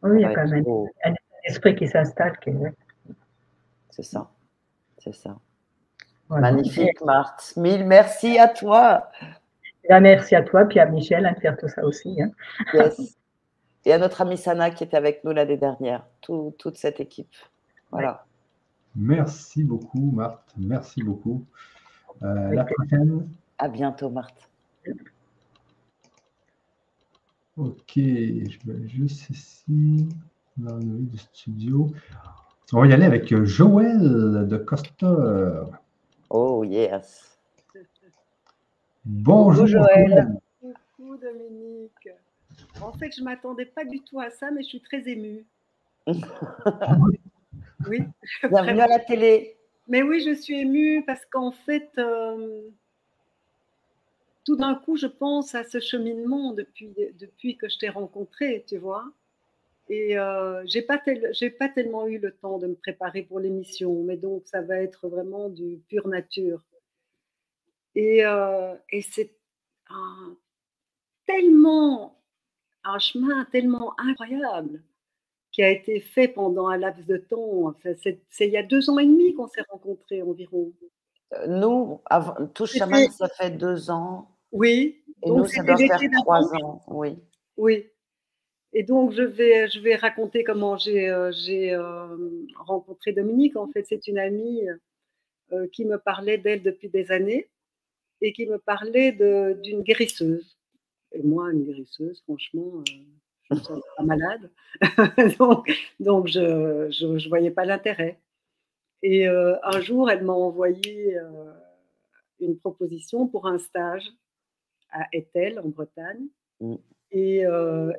Oui, il y a quand même un, esprit qui s'installe.
C'est ça. C'est ça. Magnifique, Marthe. Mille merci à toi.
Merci à toi, puis à Michel hein, de faire tout ça aussi. Hein. (laughs)
Et à notre amie Sana qui était avec nous l'année dernière, toute cette équipe. Voilà.
Merci beaucoup, Marthe. Merci beaucoup. Euh, la prochaine.
À bientôt, Marthe.
Ok, je vais juste ici, dans le studio. On va y aller avec Joël de Costa.
Oh, yes.
Bonjour, Joël.
Coucou Dominique. En fait, je ne m'attendais pas du tout à ça, mais je suis très émue. (laughs)
oui. Bienvenue à la télé.
Mais oui, je suis émue parce qu'en fait, euh, tout d'un coup, je pense à ce cheminement depuis, depuis que je t'ai rencontré, tu vois. Et euh, j'ai pas, pas tellement eu le temps de me préparer pour l'émission, mais donc ça va être vraiment du pure nature. Et, euh, et c'est tellement un chemin tellement incroyable qui a été fait pendant un laps de temps. Enfin, c'est il y a deux ans et demi qu'on s'est rencontrés environ.
Euh, nous, avant, tout chaman, ça fait deux ans.
Oui.
Et nous, ça doit faire trois ans, oui.
Oui. Et donc, je vais, je vais raconter comment j'ai euh, euh, rencontré Dominique. En fait, c'est une amie qui me parlait d'elle depuis des années et qui me parlait d'une guérisseuse. Et moi, une guérisseuse, franchement, je me sens pas malade. (laughs) donc, donc, je ne voyais pas l'intérêt. Et un jour, elle m'a envoyé une proposition pour un stage à Etel, en Bretagne. Mmh. Et,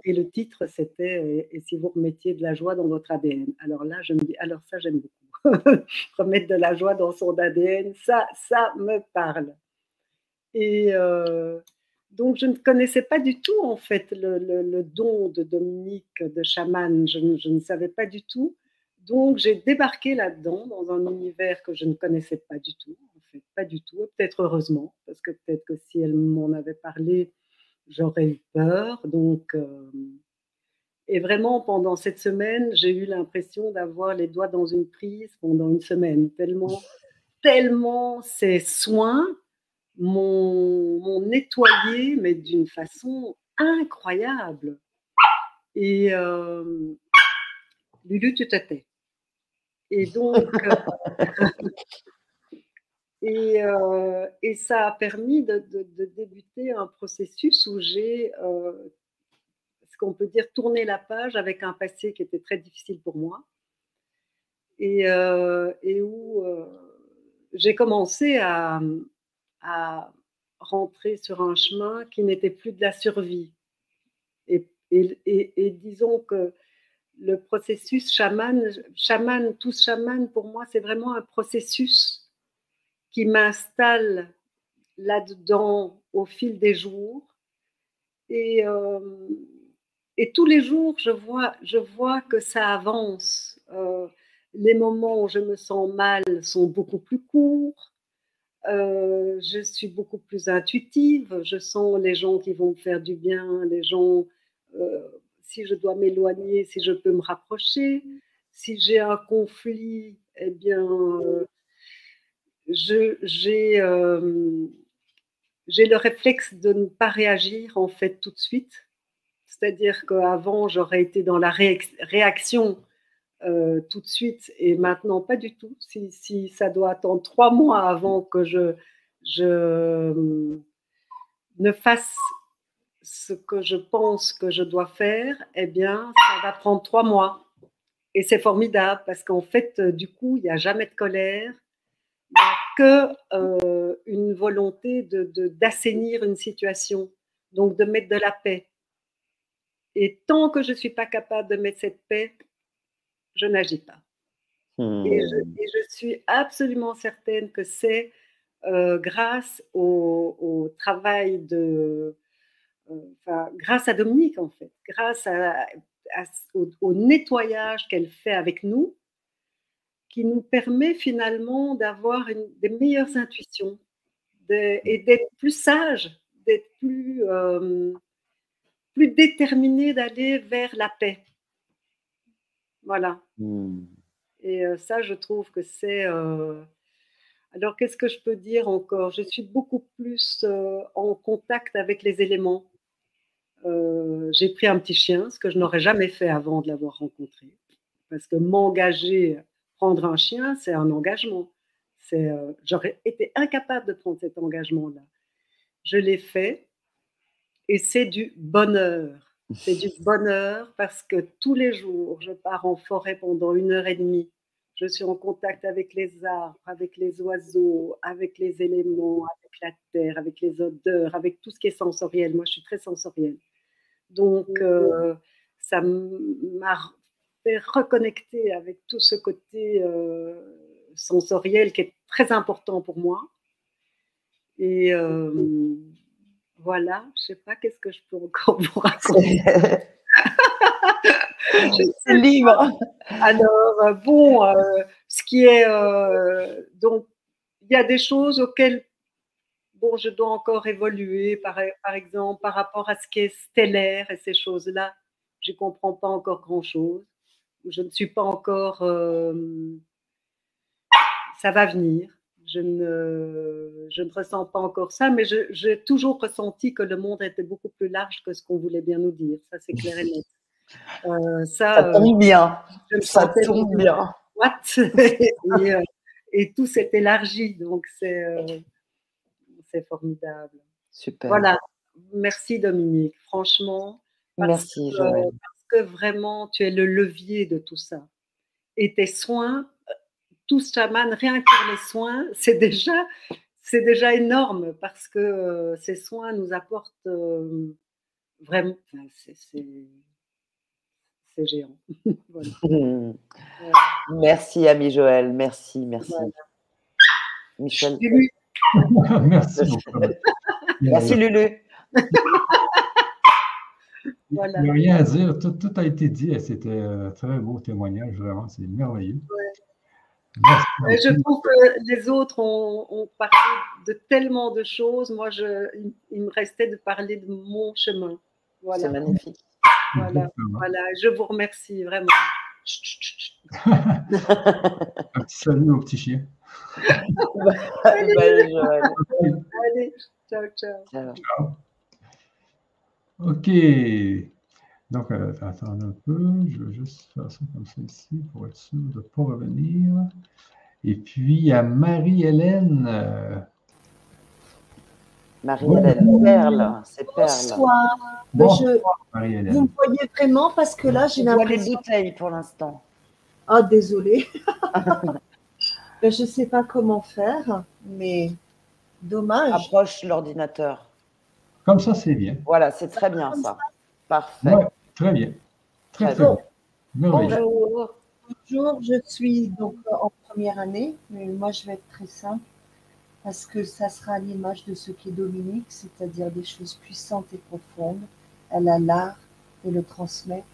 et, le titre, c'était Et si vous remettiez de la joie dans votre ADN Alors là, je me dis Alors ça, j'aime beaucoup. (laughs) Remettre de la joie dans son ADN, ça, ça me parle. Et donc, je ne connaissais pas du tout, en fait, le, don de Dominique de chaman. Je, je, ne savais pas du tout. Donc, j'ai débarqué là-dedans, dans un univers que je ne connaissais pas du tout, pas du tout. Peut-être heureusement, parce que peut-être que si elle m'en avait parlé, j'aurais eu peur. Donc, et vraiment, pendant cette semaine, j'ai eu l'impression d'avoir les doigts dans une prise pendant une semaine, tellement, tellement ces soins m'ont nettoyé, mais d'une façon incroyable. Et Lulu, tu t'étais. Et donc, (laughs) et, et, ça a permis de, débuter un processus où j'ai, ce qu'on peut dire, tourné la page avec un passé qui était très difficile pour moi. Et, et où j'ai commencé à, rentrer sur un chemin qui n'était plus de la survie. Et, et, disons que le processus chaman, chaman, tous chaman, pour moi, c'est vraiment un processus qui m'installe là-dedans au fil des jours. Et, euh, et tous les jours, je vois, je vois que ça avance. Euh, les moments où je me sens mal sont beaucoup plus courts. Euh, je suis beaucoup plus intuitive. Je sens les gens qui vont me faire du bien, les gens, si je dois m'éloigner, si je peux me rapprocher. Si j'ai un conflit, eh bien, j'ai j'ai le réflexe de ne pas réagir en fait tout de suite. C'est-à-dire qu'avant, j'aurais été dans la réaction euh, tout de suite et maintenant pas du tout. Si, si, ça doit attendre trois mois avant que je, je euh, ne fasse ce que je pense que je dois faire, eh bien, ça va prendre trois mois. Et c'est formidable parce qu'en fait, euh, du coup, il n'y a jamais de colère, que une volonté d'assainir de, d'assainir une situation, donc de mettre de la paix. Et tant que je ne suis pas capable de mettre cette paix, je n'agis pas. Hmm. Et, je, suis absolument certaine que c'est euh, grâce au, travail de... Euh, grâce à Dominique, en fait, grâce au, nettoyage qu'elle fait avec nous, qui nous permet finalement d'avoir des meilleures intuitions et d'être plus sage, d'être plus, euh, plus déterminé d'aller vers la paix. Voilà. Mmh. Et ça, je trouve que c'est. Alors, qu'est-ce que je peux dire encore? Je suis beaucoup plus en contact avec les éléments. J'ai pris un petit chien, ce que je n'aurais jamais fait avant de l'avoir rencontré. Parce que m'engager, prendre un chien, c'est un engagement. J'aurais été incapable de prendre cet engagement-là. Je l'ai fait et c'est du bonheur. C'est du (laughs) bonheur parce que tous les jours, je pars en forêt pendant une heure et demie. Je suis en contact avec les arbres, avec les oiseaux, avec les éléments, avec la terre, avec les odeurs, avec tout ce qui est sensoriel. Moi, je suis très sensorielle. Donc, euh, ça m'a fait reconnecter avec tout ce côté euh, sensoriel qui est très important pour moi. Et euh, voilà, je sais pas qu'est-ce que je peux encore vous raconter. (laughs)
C'est libre.
Alors, euh, bon, euh, ce qui est. Euh, donc, il y a des choses auxquelles bon, je dois encore évoluer, par, par exemple, par rapport à ce qui est stellaire et ces choses-là. Je ne comprends pas encore grand-chose. Je ne suis pas encore. ça va venir je ne, je ne ressens pas encore ça, mais j'ai toujours ressenti que le monde était beaucoup plus large que ce qu'on voulait bien nous dire. Ça, c'est clair et net.
Euh, ça, tombe bien. ça tombe bien.
What (laughs) et, euh, et tout s'est élargi. Donc, c'est formidable.
Super.
Voilà. Merci Dominique, franchement.
Merci Joël.
Que vraiment, tu es le levier de tout ça. Et tes soins, tout chaman, rien que les soins, (laughs) c'est déjà, c'est déjà énorme parce que ces soins nous apportent vraiment, c'est géant. (laughs)
Merci, ami Joël. Merci, merci. Michel. (laughs)
merci.
Merci, Lulu.
Voilà. Il n'y a rien à dire. Tout, tout a été dit. C'était un très beau témoignage. Vraiment, c'est merveilleux.
Je trouve que les autres ont, ont, parlé de tellement de choses. Moi, je, il, me restait de parler de mon chemin. Voilà.
C'est magnifique.
Voilà, voilà, je vous remercie vraiment. (laughs)
un petit salut au petit chien. (laughs)
Allez, Allez, ciao, ciao,
ciao.
Ok. Donc, euh, attends un peu. Je vais juste faire ça comme ça ici pour être sûr de ne pas revenir. Et puis, à Marie-Hélène. Euh,
Marie-Hélène, Perle, c'est Perle.
Bonsoir. Bonsoir Marie-Hélène. Vous me voyez vraiment parce que là, j'ai l'impression.
les bouteilles pour l'instant.
Ah, désolé. (laughs) je ne sais pas comment faire, mais dommage.
Approche l'ordinateur.
Comme ça, c'est bien.
Voilà, c'est très bien ça. Parfait.
très bien. Très, très, bien.
Bonjour. Bonjour, je suis donc en première année, mais moi je vais être très simple parce que ça sera à l'image de ce qu'est Dominique, c'est-à-dire des choses puissantes et profondes. Elle a l'art de le transmettre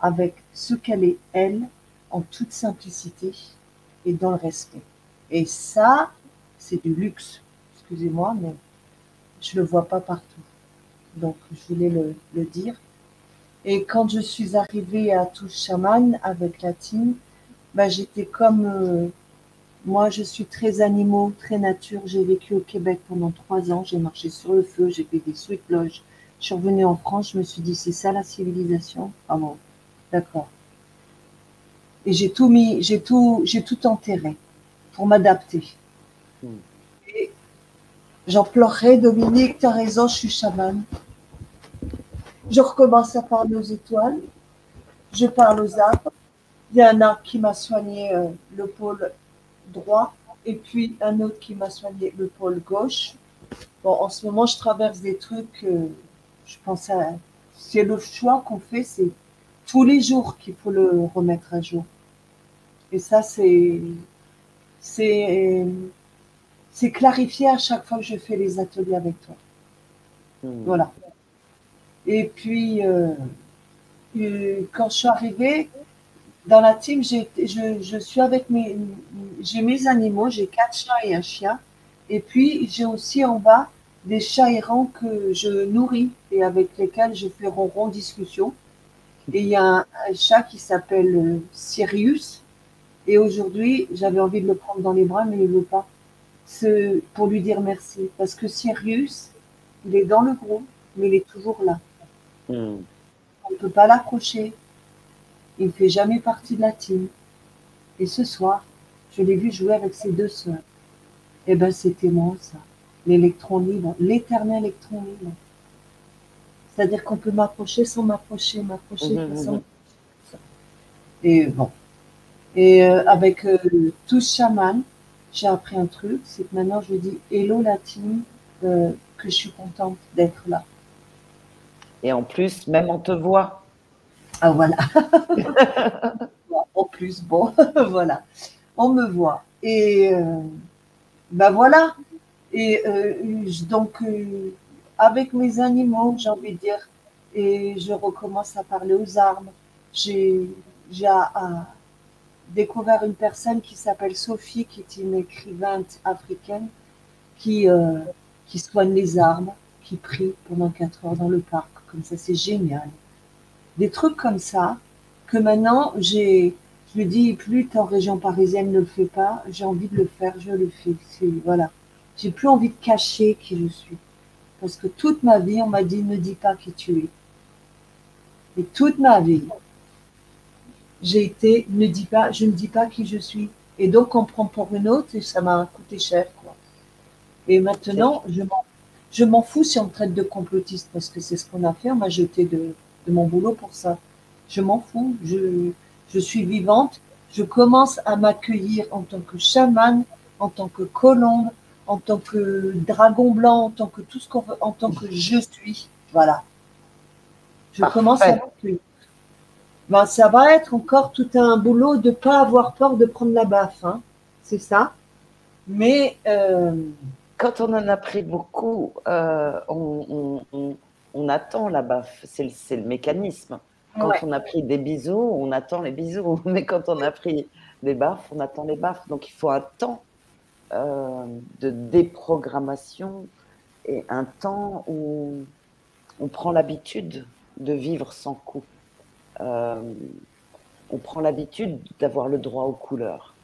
avec ce qu'elle est, elle, en toute simplicité et dans le respect. Et ça, c'est du luxe. Excusez-moi, mais je ne le vois pas partout. Donc, je voulais le, dire. Et quand je suis arrivée à Touche Chaman avec la team, bah, j'étais comme euh, moi, je suis très animaux, très nature. J'ai vécu au Québec pendant trois ans. J'ai marché sur le feu, j'ai fait des sweet lodges. Je suis revenue en France, je me suis dit, c'est ça la civilisation? Ah bon, d'accord. Et j'ai tout mis, j'ai tout, j'ai tout enterré pour m'adapter. Hmm. J'en pleurerai, Dominique, tu as raison, je suis chaman. Je recommence à parler aux étoiles. Je parle aux arbres. Il y a un arbre qui m'a soigné euh, le pôle droit et puis un autre qui m'a soigné le pôle gauche. Bon, en ce moment, je traverse des trucs, euh, je pense à. C'est le choix qu'on fait, c'est tous les jours qu'il faut le remettre à jour. Et ça, c'est. C'est. C'est clarifié à chaque fois que je fais les ateliers avec toi. Hmm. Voilà. Et puis, euh, euh, quand je suis arrivée, dans la team, je, je, suis avec mes, j'ai mes animaux, j'ai quatre chats et un chien. Et puis, j'ai aussi en bas des chats errants que je nourris et avec lesquels je fais ronron discussion. Et il y a un, chat qui s'appelle euh, Sirius. Et aujourd'hui, j'avais envie de le prendre dans les bras, mais il ne veut pas. Pour lui dire merci. Parce que Sirius, il est dans le groupe, mais il est toujours là. Hmm. On ne peut pas l'approcher. Il ne fait jamais partie de la team. Et ce soir, je l'ai vu jouer avec ses deux sœurs. Eh bien, c'était moi, ça. L'électron libre, l'éternel électron libre. C'est-à-dire qu'on peut m'approcher sans m'approcher, m'approcher mmh, sans mmh. Et bon. Et euh, avec euh, tous chaman, j'ai appris un truc, c'est que maintenant je dis Hello la team, euh, que je suis contente d'être là.
Et en plus, même on te voit.
Ah voilà. (laughs) en plus, bon, (laughs) voilà. On me voit. Et ben voilà. Et euh, donc, euh, avec mes animaux, j'ai envie de dire, et je recommence à parler aux armes. J'ai découvert une personne qui s'appelle Sophie, qui est une écrivaine africaine, qui, qui soigne les armes, qui prie pendant quatre heures dans le parc. Comme ça, c'est génial des trucs comme ça, que maintenant, j'ai, je me dis, plus en région parisienne ne le fait pas, j'ai envie de le faire, je le fais. Voilà. J'ai plus envie de cacher qui je suis. Parce que toute ma vie, on m'a dit, ne dis pas qui tu es. Et toute ma vie, j'ai été, ne dis pas, je ne dis pas qui je suis. Et donc, on prend pour une autre et ça m'a coûté cher. Quoi. Et maintenant, je m'en, je m'en fous si on me traite de complotiste parce que c'est ce qu'on a fait. On m'a jeté de, de mon boulot pour ça. Je m'en fous. Je, je suis vivante. Je commence à m'accueillir en tant que chamane, en tant que colombe, en tant que dragon blanc, en tant que tout ce qu'on veut, en tant que je suis. Voilà. Je commence à m'accueillir. Ben, ça va être encore tout un boulot de ne pas avoir peur de prendre la baffe. Hein. C'est ça. Mais euh,
quand on en a pris beaucoup, euh, on, on, on, attend la baffe. C'est le, le, mécanisme. Quand on a pris des bisous, on attend les bisous. (laughs) Mais quand on a pris des baffes, on attend les baffes. Donc il faut un temps euh, de déprogrammation et un temps où on prend l'habitude de vivre sans coup. Euh, on prend l'habitude d'avoir le droit aux couleurs.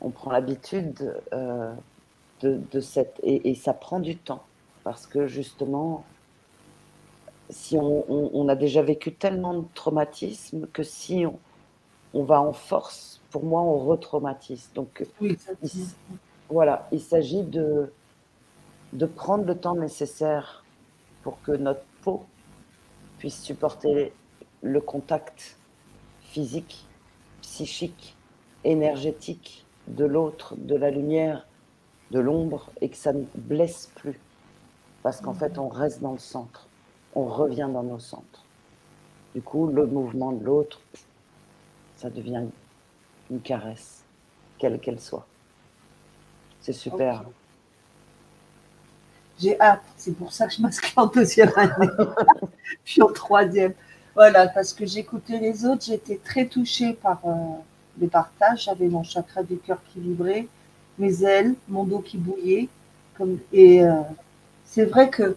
On prend l'habitude euh, de, de, cette... Et, et, ça prend du temps, parce que justement, si on, on, on a déjà vécu tellement de traumatismes que si on, on va en force, pour moi, on retraumatise. Donc,
oui,
il, voilà, il s'agit de, de prendre le temps nécessaire pour que notre peau puisse supporter le contact physique, psychique, énergétique de l'autre, de la lumière, de l'ombre, et que ça ne blesse plus. Parce qu'en fait, on reste dans le centre, on revient dans nos centres. Du coup, le mouvement de l'autre, ça devient une caresse, quelle qu'elle soit. C'est super.
J'ai hâte, c'est pour ça que je m'inscris en deuxième année, puis en troisième. Voilà, parce que j'écoutais les autres, j'étais très touchée par euh, les partages. J'avais mon chakra du cœur qui vibrait, mes ailes, mon dos qui bouillait. Et euh, c'est vrai que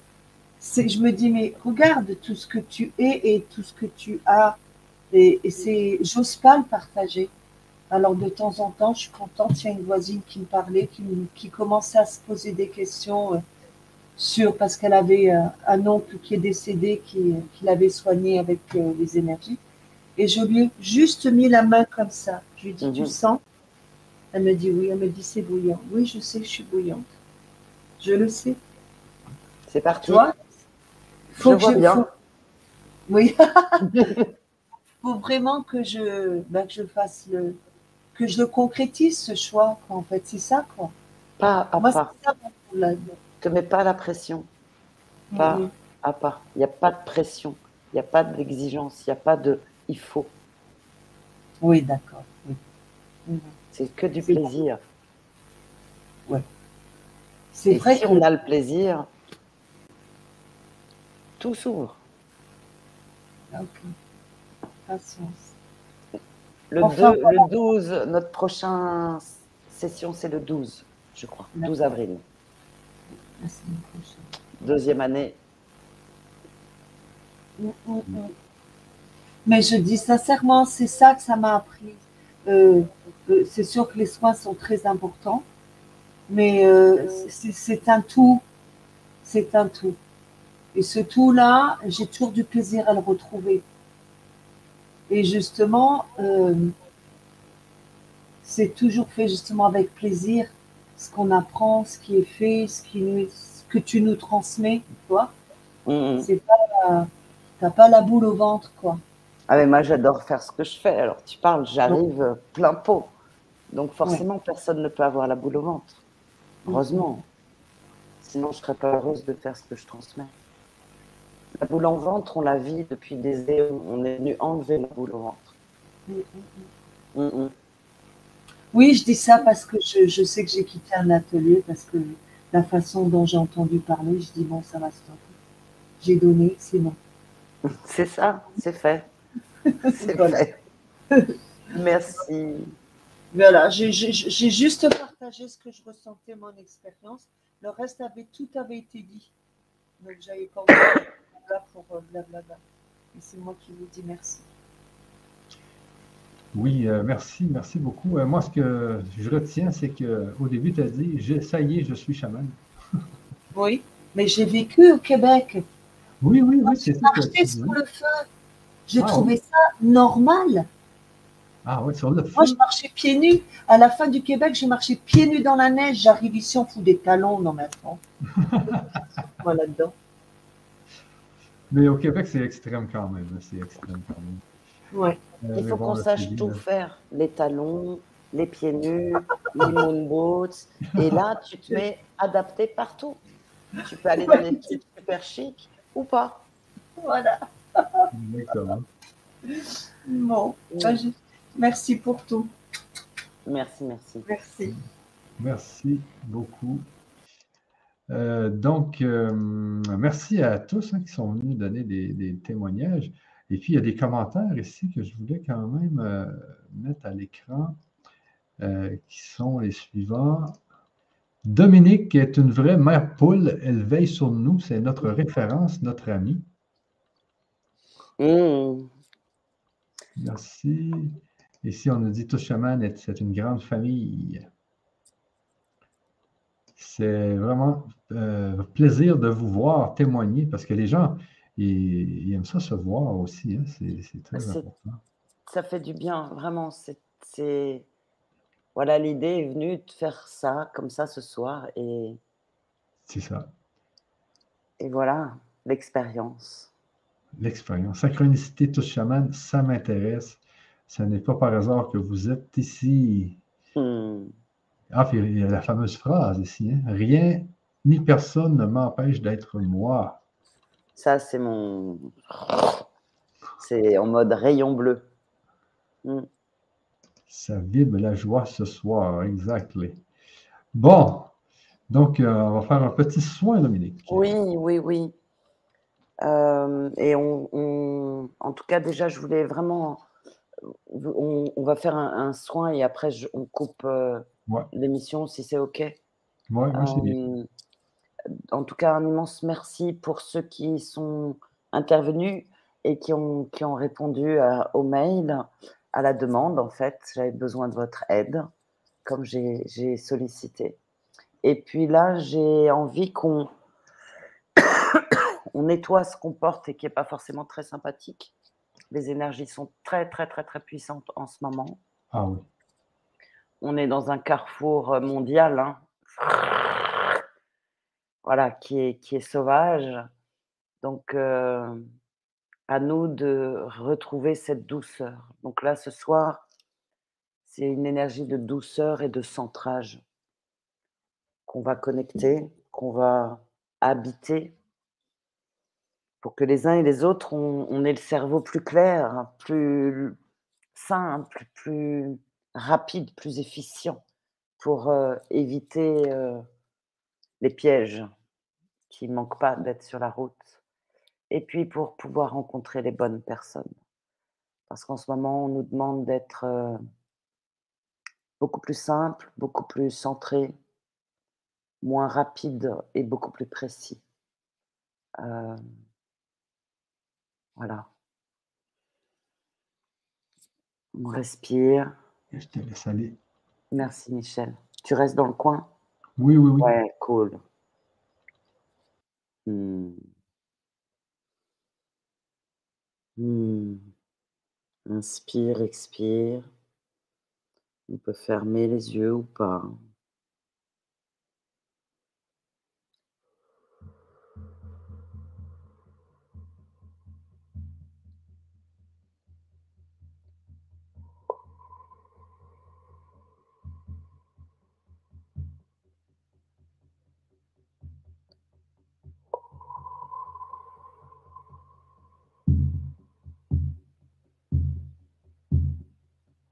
je me dis, mais regarde tout ce que tu es et tout ce que tu as. Et, et c'est, j'ose pas le partager. Alors de temps en temps, je suis contente. Il y a une voisine qui me parlait, qui, qui commençait à se poser des questions. Euh, sur, parce qu'elle avait euh, un oncle qui est décédé, qui, qui l'avait soigné avec euh, les énergies. Et je lui ai juste mis la main comme ça. Je lui ai dit, -hmm. tu sens? Elle me dit oui. Elle me dit, c'est bouillant. Oui, je sais je suis bouillante. Je le sais.
C'est parti.
Toi, faut
je
que
vois
je,
bien.
faut- Oui. (laughs) faut vraiment que je, ben, que je fasse le, que je le concrétise ce choix. Quoi, en fait, c'est ça quoi.
Pas à
Moi,
pas.
c'est ça mon problème.
Te mets pas la pression. Pas à pas. Il n'y a pas de pression. Il n'y a pas d'exigence. Il n'y a pas de il faut.
Oui, d'accord. Oui. Mhm.
C'est que du
C'est-
plaisir.
C'est
Et
vrai
si
que
on a le plaisir, tout s'ouvre.
Ok. Patience.
Le,
Enfin,
2 le 12, notre prochaine session, c'est le 12, je crois. 12 avril.
La semaine prochaine.
Deuxième année.
Mm, mm, mm. Mais je dis sincèrement, c'est ça que ça m'a appris. Euh, euh, c'est sûr que les soins sont très importants, mais euh, c'est c'est un tout. C'est un tout. Et ce tout-là, j'ai toujours du plaisir à le retrouver. Et justement, euh, c'est toujours fait justement avec plaisir ce qu'on apprend, ce qui est fait, ce, qui nous- ce que tu nous transmets, tu vois.
Mhm.
C'est pas, t'as pas la boule au ventre, quoi.
Ah mais moi j'adore faire ce que je fais. Alors tu parles, j'arrive plein pot. Donc forcément personne ne peut avoir la boule au ventre. Heureusement. Sinon je serais pas heureuse de faire ce que je transmets. La boule en ventre, on la vit depuis des éons. On est venu enlever la boule au ventre.
Mm, mm, mm.
Mhm.
Oui, je dis ça parce que je, je sais que j'ai quitté un atelier, parce que la façon dont j'ai entendu parler, je dis bon, ça va stopper. J'ai donné, c'est bon.
C'est ça, c'est fait. (laughs) C'est fait. Merci.
Voilà, j'ai juste partagé ce que je ressentais, mon expérience. Le reste avait tout avait été dit. Donc j'avais pas de là pour euh, blablabla. Et c'est moi qui vous dis merci.
Oui, euh, merci, merci beaucoup. Euh, moi, ce que je retiens, c'est qu'au début, tu as dit, je- ça y est, je suis chaman. (laughs)
Oui, mais j'ai vécu au Québec.
Oui, oui, oui, c'est ça. dis.
sous le feu. J'ai
Ah,
trouvé ça normal.
Ah oui, sur le feu.
Moi, je marchais pieds nus. À la fin du Québec, j'ai marché pieds nus dans la neige. J'arrive ici, on fout des talons dans maintenant. (laughs) voilà dedans.
Mais au Québec, c'est extrême quand même. hein, C'est extrême quand même.
Ouais.
Euh,
Il faut qu'on sache tout faire. Les talons, les pieds nus, les moon boots. Et là, tu te mets adapté partout. Tu peux aller dans des trucs super chics ou pas.
Voilà.
Exactement.
Bon. Ben, je- Merci pour tout.
Merci, merci.
Merci.
Merci beaucoup. Euh, donc, euh, merci à tous hein, qui sont venus donner des, des témoignages. Et puis, il y a des commentaires ici que je voulais quand même euh, mettre à l'écran, euh, qui sont les suivants. Dominique est une vraie mère poule. Elle veille sur nous. C'est notre référence, notre amie.
Mmh.
Merci. Ici, on nous dit Touche Chaman, est- c'est une grande famille. C'est vraiment euh, plaisir de vous voir témoigner parce que les gens, ils, ils aiment ça se voir aussi. hein. C'est très important.
Ça fait du bien, vraiment. C'est, Voilà, l'idée est venue de faire ça comme ça ce soir. Et,
C'est ça,
et voilà, l'expérience.
l'expérience. Synchronicité Touche Chaman, ça m'intéresse. Ce n'est pas par hasard que vous êtes ici.
Hmm.
Ah, puis il y a la fameuse phrase ici. hein. Rien ni personne ne m'empêche d'être moi.
Ça, c'est mon. C'est en mode rayon bleu. Hmm.
Ça vibre la joie ce soir, exactly. Bon, donc euh, on va faire un petit soin, Dominique.
Oui, oui, oui. Euh, et on, on- en tout cas, déjà, je voulais vraiment. On, on va faire un, un soin et après, je- on coupe euh,
Ouais.
l'émission si c'est OK.
Ouais, ouais, c'est bien.
Euh, en tout cas, un immense merci pour ceux qui sont intervenus et qui ont, qui ont répondu à- au mail, à la demande, en fait. J'avais besoin de votre aide, comme j'ai j'ai sollicité. Et puis là, j'ai envie qu'on (coughs) on nettoie ce qu'on porte et qui n'est pas forcément très sympathique. Les énergies sont très, très, très, très puissantes en ce moment.
Ah oui.
On est dans un carrefour euh, mondial, hein. Voilà, qui est, qui est sauvage. Donc, euh, à nous de retrouver cette douceur. Donc là, ce soir, c'est une énergie de douceur et de centrage qu'on va connecter, qu'on va habiter pour que les uns et les autres, on, ait le cerveau plus clair, plus simple, plus rapide, plus efficient pour euh, éviter euh, les pièges qui ne manquent pas d'être sur la route. Et puis pour pouvoir rencontrer les bonnes personnes. Parce qu'en ce moment, on nous demande d'être euh, beaucoup plus simple, beaucoup plus centré, moins rapide et beaucoup plus précis. Euh, voilà. On respire.
Je te laisse aller.
Merci Michel. Tu restes dans le coin?
Oui, oui, oui.
Ouais, cool. Hmm. Hmm. Inspire, expire. On peut fermer les yeux ou pas.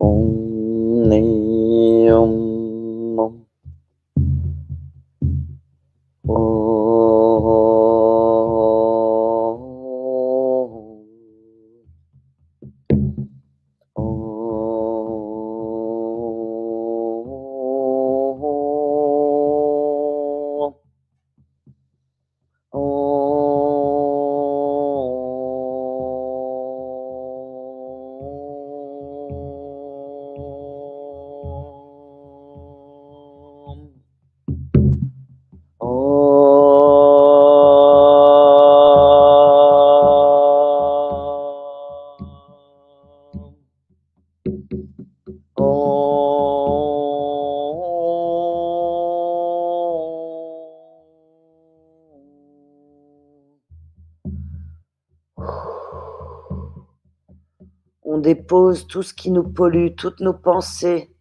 Oh. Tout ce qui nous pollue, toutes nos pensées,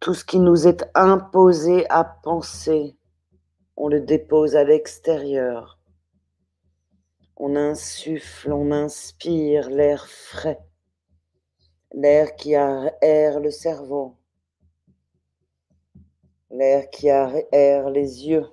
tout ce qui nous est imposé à penser. On le dépose à l'extérieur. On insuffle, on inspire l'air frais, l'air qui aère le cerveau, l'air qui aère les yeux.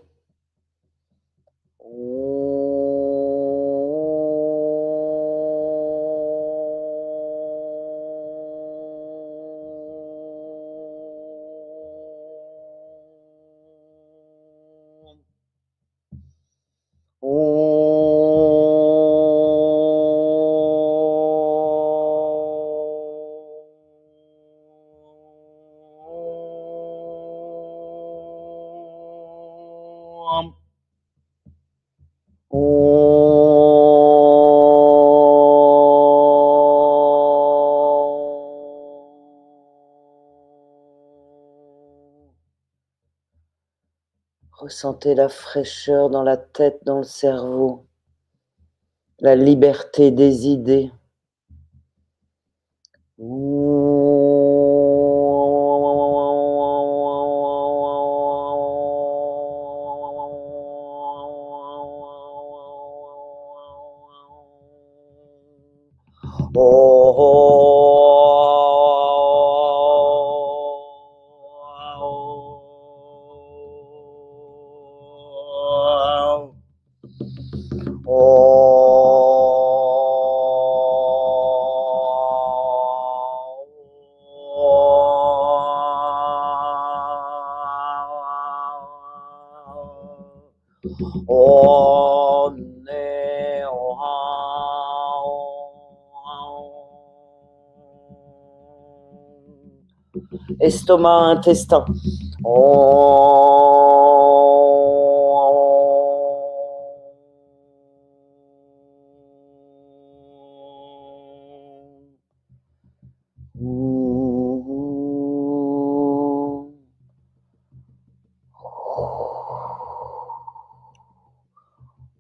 Ressentez la fraîcheur dans la tête, dans le cerveau, la liberté des idées. Estomac, intestin.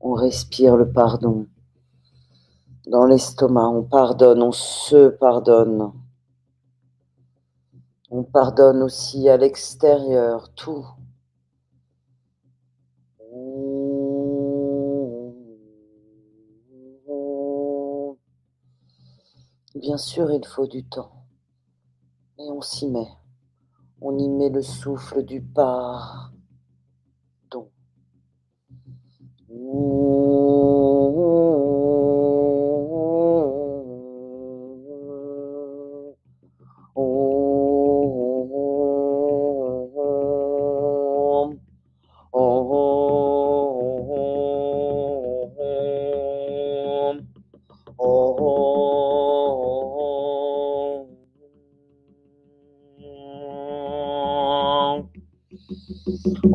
On respire le pardon. Dans l'estomac, on pardonne, on se pardonne. On pardonne aussi à l'extérieur tout. Bien sûr, il faut du temps, mais on s'y met. On y met le souffle du pardon.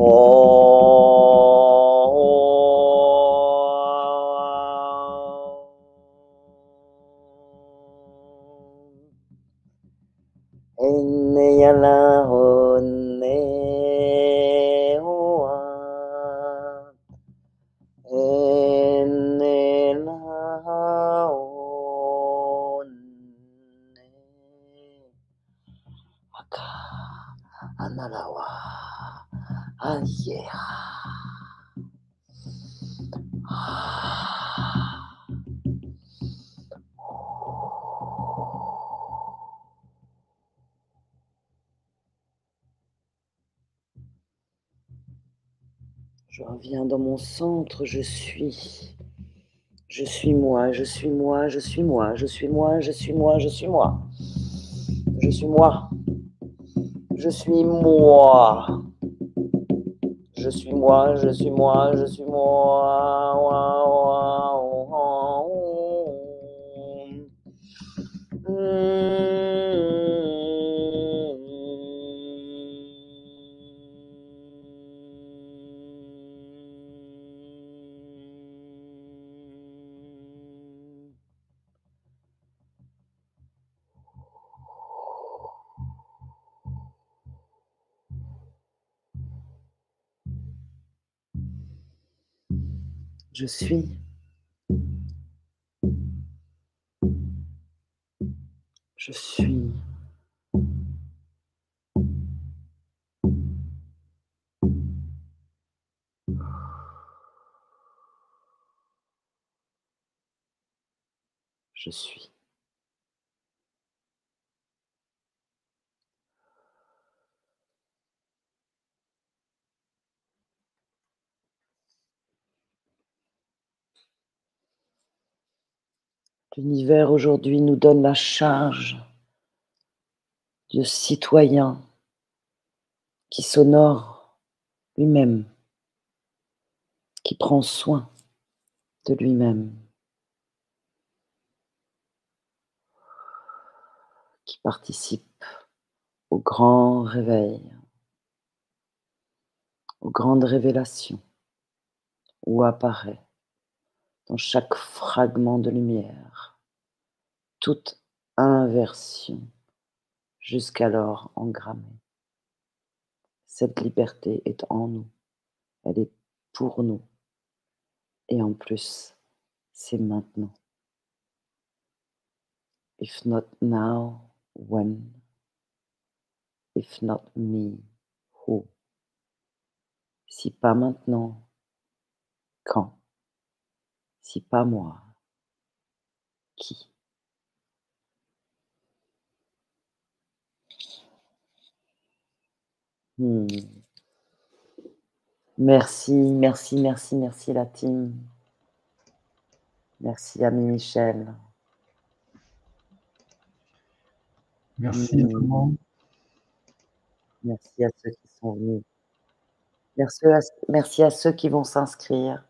Je centre, je suis. Je suis moi, je suis moi, je suis moi, je suis moi, je suis moi, je suis moi. Je suis moi. Je suis moi. Je suis moi, je suis moi, je suis moi. Je suis. L'univers aujourd'hui nous donne la charge de citoyen qui s'honore lui-même, qui prend soin de lui-même, qui participe au grand réveil, aux grandes révélations où apparaît dans chaque fragment de lumière toute inversion jusqu'alors engrammée. Cette liberté est en nous, elle est pour nous, et en plus, c'est maintenant. If not now, when? If not me, who? Si pas maintenant, quand? Si pas moi, qui? Hmm. Merci, merci, merci, merci la team. Merci ami Michel.
Merci à tout le
Hmm.
monde.
Merci à ceux qui sont venus. Merci à, merci à ceux qui vont s'inscrire.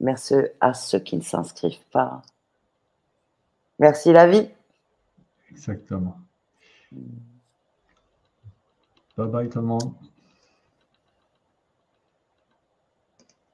Merci à ceux qui ne s'inscrivent pas. Merci la vie.
Exactement. Bye bye tout le monde.